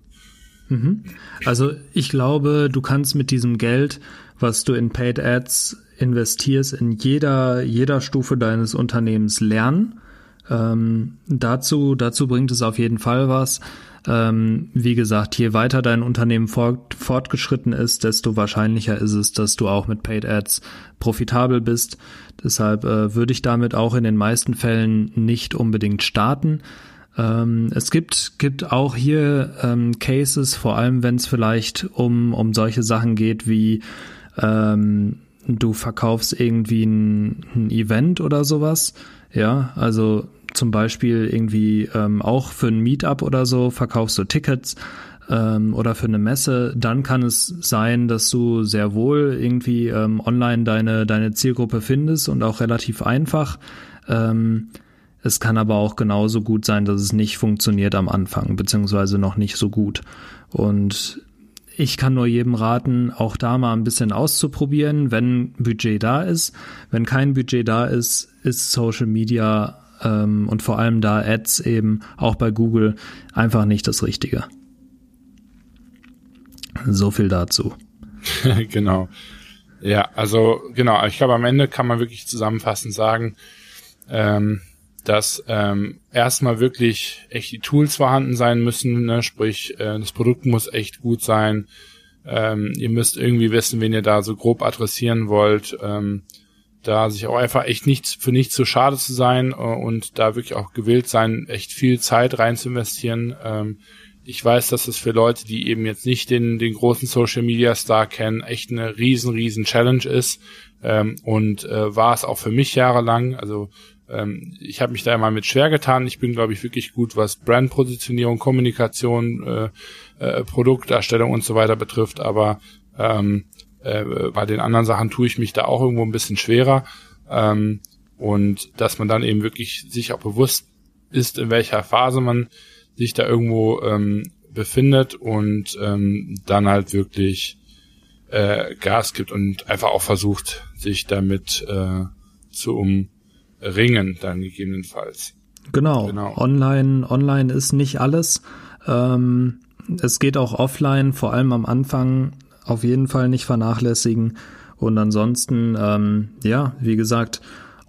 Mhm. Also ich glaube, du kannst mit diesem Geld, was du in Paid Ads investierst, in jeder, jeder Stufe deines Unternehmens lernen. Ähm, dazu, dazu bringt es auf jeden Fall was. Ähm, wie gesagt, je weiter dein Unternehmen fort, fortgeschritten ist, desto wahrscheinlicher ist es, dass du auch mit Paid Ads profitabel bist. Deshalb äh, würde ich damit auch in den meisten Fällen nicht unbedingt starten. Ähm, es gibt, gibt auch hier ähm, Cases, vor allem wenn es vielleicht um, um solche Sachen geht wie ähm, du verkaufst irgendwie ein, ein Event oder sowas. Ja, also zum Beispiel irgendwie ähm, auch für ein Meetup oder so verkaufst du Tickets ähm, oder für eine Messe, dann kann es sein, dass du sehr wohl irgendwie ähm, online deine, deine Zielgruppe findest und auch relativ einfach. Ähm, es kann aber auch genauso gut sein, dass es nicht funktioniert am Anfang, beziehungsweise noch nicht so gut. Und ich kann nur jedem raten, auch da mal ein bisschen auszuprobieren, wenn Budget da ist. Wenn kein Budget da ist, ist Social Media ähm, und vor allem da Ads eben auch bei Google einfach nicht das Richtige. So viel dazu. genau. Ja, also genau, ich glaube am Ende kann man wirklich zusammenfassend sagen, ähm, dass ähm, erstmal wirklich echt die Tools vorhanden sein müssen, ne? sprich äh, das Produkt muss echt gut sein. Ähm, ihr müsst irgendwie wissen, wen ihr da so grob adressieren wollt. Ähm, da sich auch einfach echt nichts für nichts zu schade zu sein äh, und da wirklich auch gewillt sein, echt viel Zeit rein zu investieren. Ähm, ich weiß, dass es für Leute, die eben jetzt nicht den, den großen Social Media Star kennen, echt eine riesen, riesen Challenge ist. Ähm, und äh, war es auch für mich jahrelang. Also ähm, ich habe mich da immer mit schwer getan. Ich bin, glaube ich, wirklich gut, was Brandpositionierung, Kommunikation, äh, äh, Produkterstellung und so weiter betrifft. Aber ähm, äh, bei den anderen Sachen tue ich mich da auch irgendwo ein bisschen schwerer. Ähm, und dass man dann eben wirklich sich auch bewusst ist, in welcher Phase man sich da irgendwo ähm, befindet und ähm, dann halt wirklich äh, Gas gibt und einfach auch versucht, sich damit äh, zu umringen, dann gegebenenfalls. Genau. genau. Online, online ist nicht alles. Ähm, es geht auch offline, vor allem am Anfang auf jeden Fall nicht vernachlässigen. Und ansonsten, ähm, ja, wie gesagt,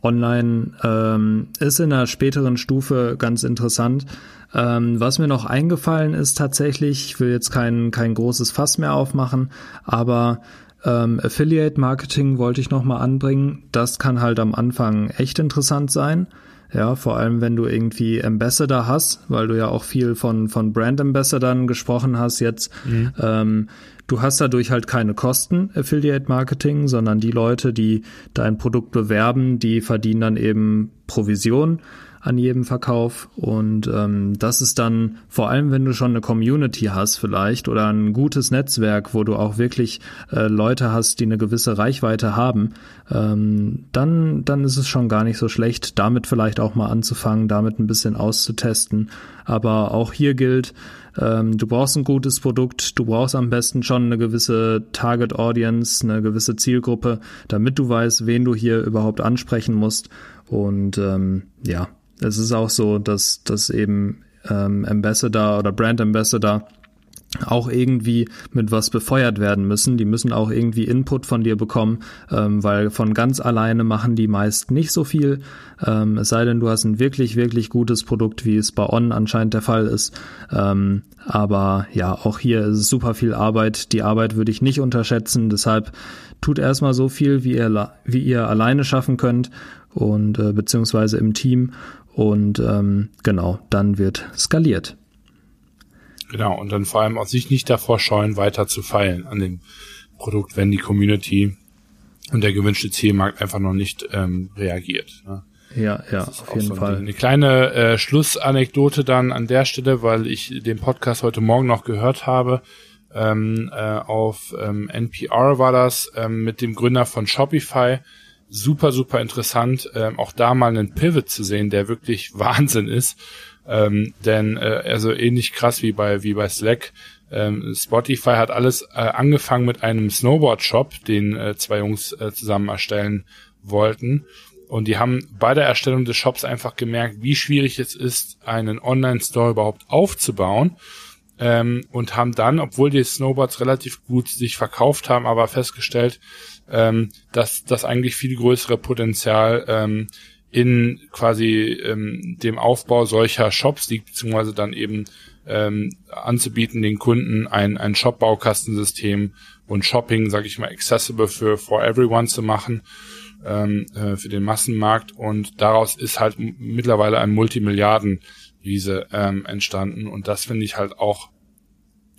online ähm, ist in einer späteren Stufe ganz interessant. Ähm, was mir noch eingefallen ist tatsächlich, ich will jetzt kein, kein großes Fass mehr aufmachen, aber ähm, Affiliate Marketing wollte ich nochmal anbringen. Das kann halt am Anfang echt interessant sein. Ja, vor allem wenn du irgendwie Ambassador hast, weil du ja auch viel von, von Brand Ambassadern gesprochen hast jetzt. Mhm. Ähm, du hast dadurch halt keine Kosten Affiliate Marketing, sondern die Leute, die dein Produkt bewerben, die verdienen dann eben Provision an jedem Verkauf. Und ähm, das ist dann, vor allem wenn du schon eine Community hast vielleicht oder ein gutes Netzwerk, wo du auch wirklich äh, Leute hast, die eine gewisse Reichweite haben, ähm, dann, dann ist es schon gar nicht so schlecht, damit vielleicht auch mal anzufangen, damit ein bisschen auszutesten. Aber auch hier gilt, ähm, du brauchst ein gutes Produkt, du brauchst am besten schon eine gewisse Target Audience, eine gewisse Zielgruppe, damit du weißt, wen du hier überhaupt ansprechen musst. Und ähm, ja, es ist auch so, dass, dass eben ähm, Ambassador oder Brand Ambassador auch irgendwie mit was befeuert werden müssen. Die müssen auch irgendwie Input von dir bekommen, ähm, weil von ganz alleine machen die meist nicht so viel. Ähm, es sei denn, du hast ein wirklich, wirklich gutes Produkt, wie es bei On anscheinend der Fall ist. Ähm, aber ja, auch hier ist es super viel Arbeit. Die Arbeit würde ich nicht unterschätzen. Deshalb tut erstmal so viel, wie ihr, wie ihr alleine schaffen könnt und äh, beziehungsweise im Team und ähm, genau, dann wird skaliert. Genau, und dann vor allem auch sich nicht davor scheuen, weiter zu feilen an dem Produkt, wenn die Community und der gewünschte Zielmarkt einfach noch nicht ähm, reagiert. Ne? Ja, ja, auf jeden so Fall. Eine kleine äh, Schlussanekdote dann an der Stelle, weil ich den Podcast heute Morgen noch gehört habe. Ähm, äh, auf ähm, NPR war das ähm, mit dem Gründer von Shopify, super, super interessant, ähm, auch da mal einen Pivot zu sehen, der wirklich Wahnsinn ist. Ähm, denn äh, also ähnlich krass wie bei wie bei Slack. Ähm, Spotify hat alles äh, angefangen mit einem Snowboard-Shop, den äh, zwei Jungs äh, zusammen erstellen wollten. Und die haben bei der Erstellung des Shops einfach gemerkt, wie schwierig es ist, einen Online-Store überhaupt aufzubauen. Ähm, und haben dann, obwohl die Snowboards relativ gut sich verkauft haben, aber festgestellt, ähm, dass das eigentlich viel größere Potenzial ähm, in quasi ähm, dem Aufbau solcher Shops liegt, beziehungsweise dann eben ähm, anzubieten, den Kunden ein, ein Shop-Baukastensystem und Shopping, sage ich mal, accessible für for everyone zu machen ähm, äh, für den Massenmarkt. Und daraus ist halt mittlerweile ein Multimilliarden-Riese ähm, entstanden. Und das finde ich halt auch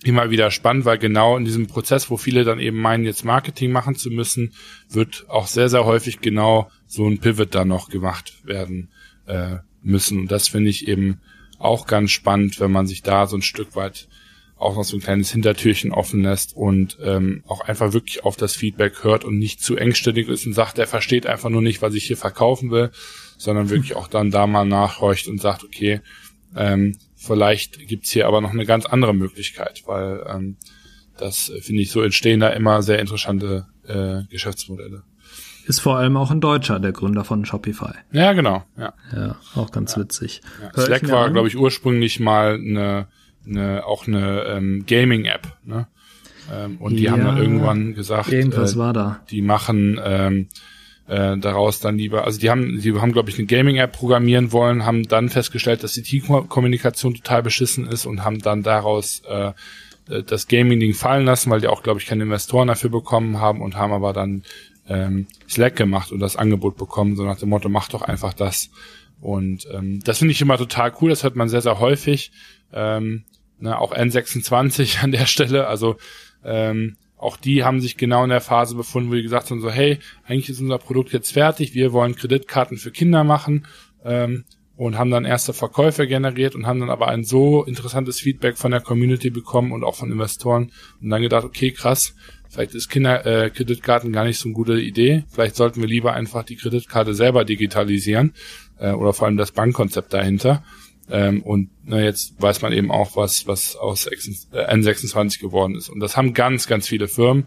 immer wieder spannend, weil genau in diesem Prozess, wo viele dann eben meinen, jetzt Marketing machen zu müssen, wird auch sehr, sehr häufig genau so ein Pivot da noch gemacht werden äh, müssen. Und das finde ich eben auch ganz spannend, wenn man sich da so ein Stück weit auch noch so ein kleines Hintertürchen offen lässt und ähm, auch einfach wirklich auf das Feedback hört und nicht zu engständig ist und sagt, er versteht einfach nur nicht, was ich hier verkaufen will, sondern wirklich auch dann da mal nachhorcht und sagt, okay, ähm, Vielleicht gibt's hier aber noch eine ganz andere Möglichkeit, weil ähm, das äh, finde ich so entstehen da immer sehr interessante äh, Geschäftsmodelle. Ist vor allem auch ein Deutscher, der Gründer von Shopify. Ja, genau. Ja, ja auch ganz ja. witzig. Ja. Slack war, glaube ich, ursprünglich mal eine, eine auch eine ähm, Gaming-App. Ne? Ähm, und die haben dann irgendwann gesagt, irgendwas äh, war da. Die machen ähm, äh, daraus dann lieber, also die haben, die haben, glaube ich, eine Gaming-App programmieren wollen, haben dann festgestellt, dass die Teamkommunikation total beschissen ist und haben dann daraus äh, äh, das Gaming-Ding fallen lassen, weil die auch, glaube ich, keine Investoren dafür bekommen haben und haben aber dann ähm, Slack gemacht und das Angebot bekommen, so nach dem Motto, mach doch einfach das. Und ähm, das finde ich immer total cool, das hört man sehr, sehr häufig. Ähm, ne, auch N26 an der Stelle, also ähm, auch die haben sich genau in der Phase befunden, wo die gesagt haben, so, hey, eigentlich ist unser Produkt jetzt fertig, wir wollen Kreditkarten für Kinder machen ähm, und haben dann erste Verkäufe generiert und haben dann aber ein so interessantes Feedback von der Community bekommen und auch von Investoren und dann gedacht, okay, krass, vielleicht ist Kinder äh, Kreditkarten gar nicht so eine gute Idee, vielleicht sollten wir lieber einfach die Kreditkarte selber digitalisieren äh, oder vor allem das Bankkonzept dahinter Ähm, und na, jetzt weiß man eben auch, was, was aus äh, N26 geworden ist. Und das haben ganz, ganz viele Firmen.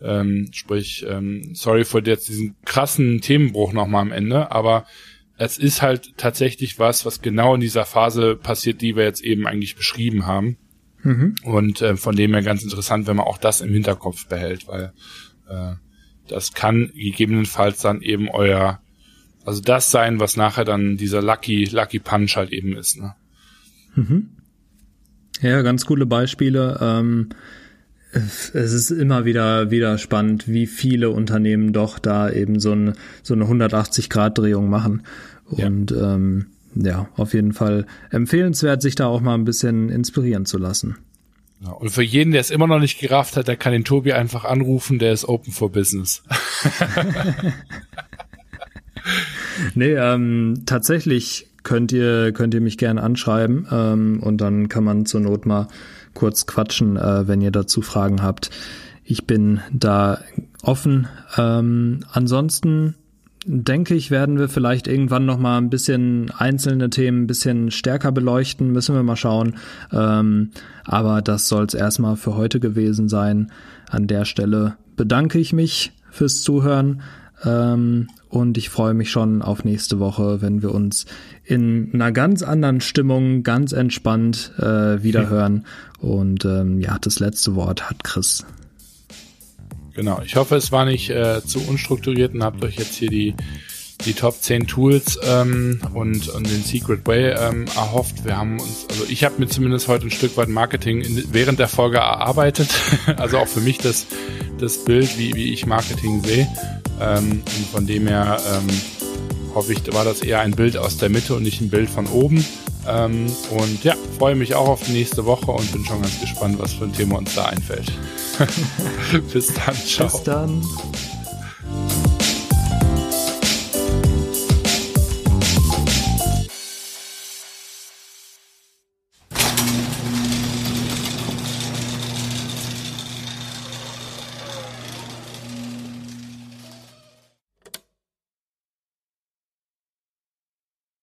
Ähm, sprich, ähm, sorry für jetzt diesen krassen Themenbruch nochmal am Ende, aber es ist halt tatsächlich was, was genau in dieser Phase passiert, die wir jetzt eben eigentlich beschrieben haben. Mhm. Und äh, von dem her ganz interessant, wenn man auch das im Hinterkopf behält, weil äh, das kann gegebenenfalls dann eben euer, also das sein, was nachher dann dieser Lucky, Lucky Punch halt eben ist. Ne? Mhm. Ja, ganz coole Beispiele. Ähm, es ist immer wieder, wieder spannend, wie viele Unternehmen doch da eben so, ein, so eine 180-Grad-Drehung machen. Und ja. Ähm, ja, auf jeden Fall empfehlenswert, sich da auch mal ein bisschen inspirieren zu lassen. Ja, und für jeden, der es immer noch nicht gerafft hat, der kann den Tobi einfach anrufen, der ist open for business. nee, ähm, tatsächlich könnt ihr, könnt ihr mich gerne anschreiben ähm, und dann kann man zur Not mal kurz quatschen, äh, wenn ihr dazu Fragen habt. Ich bin da offen. Ähm, ansonsten denke ich, werden wir vielleicht irgendwann noch mal ein bisschen einzelne Themen ein bisschen stärker beleuchten. Müssen wir mal schauen. Ähm, aber das soll es erstmal für heute gewesen sein. An der Stelle bedanke ich mich fürs Zuhören. Ähm, und ich freue mich schon auf nächste Woche, wenn wir uns in einer ganz anderen Stimmung, ganz entspannt äh, wiederhören. Und ähm, ja, das letzte Wort hat Chris. Genau, ich hoffe, es war nicht äh, zu unstrukturiert und habt euch jetzt hier die, die Top 10 Tools ähm, und, und den Secret Way ähm, erhofft. Wir haben uns, also ich habe mir zumindest heute ein Stück weit Marketing in, während der Folge erarbeitet. also auch für mich das, das Bild, wie, wie ich Marketing sehe. Ähm, und von dem her ähm, hoffe ich, war das eher ein Bild aus der Mitte und nicht ein Bild von oben. Ähm, und ja, freue mich auch auf die nächste Woche und bin schon ganz gespannt, was für ein Thema uns da einfällt. Bis dann, ciao. Bis dann.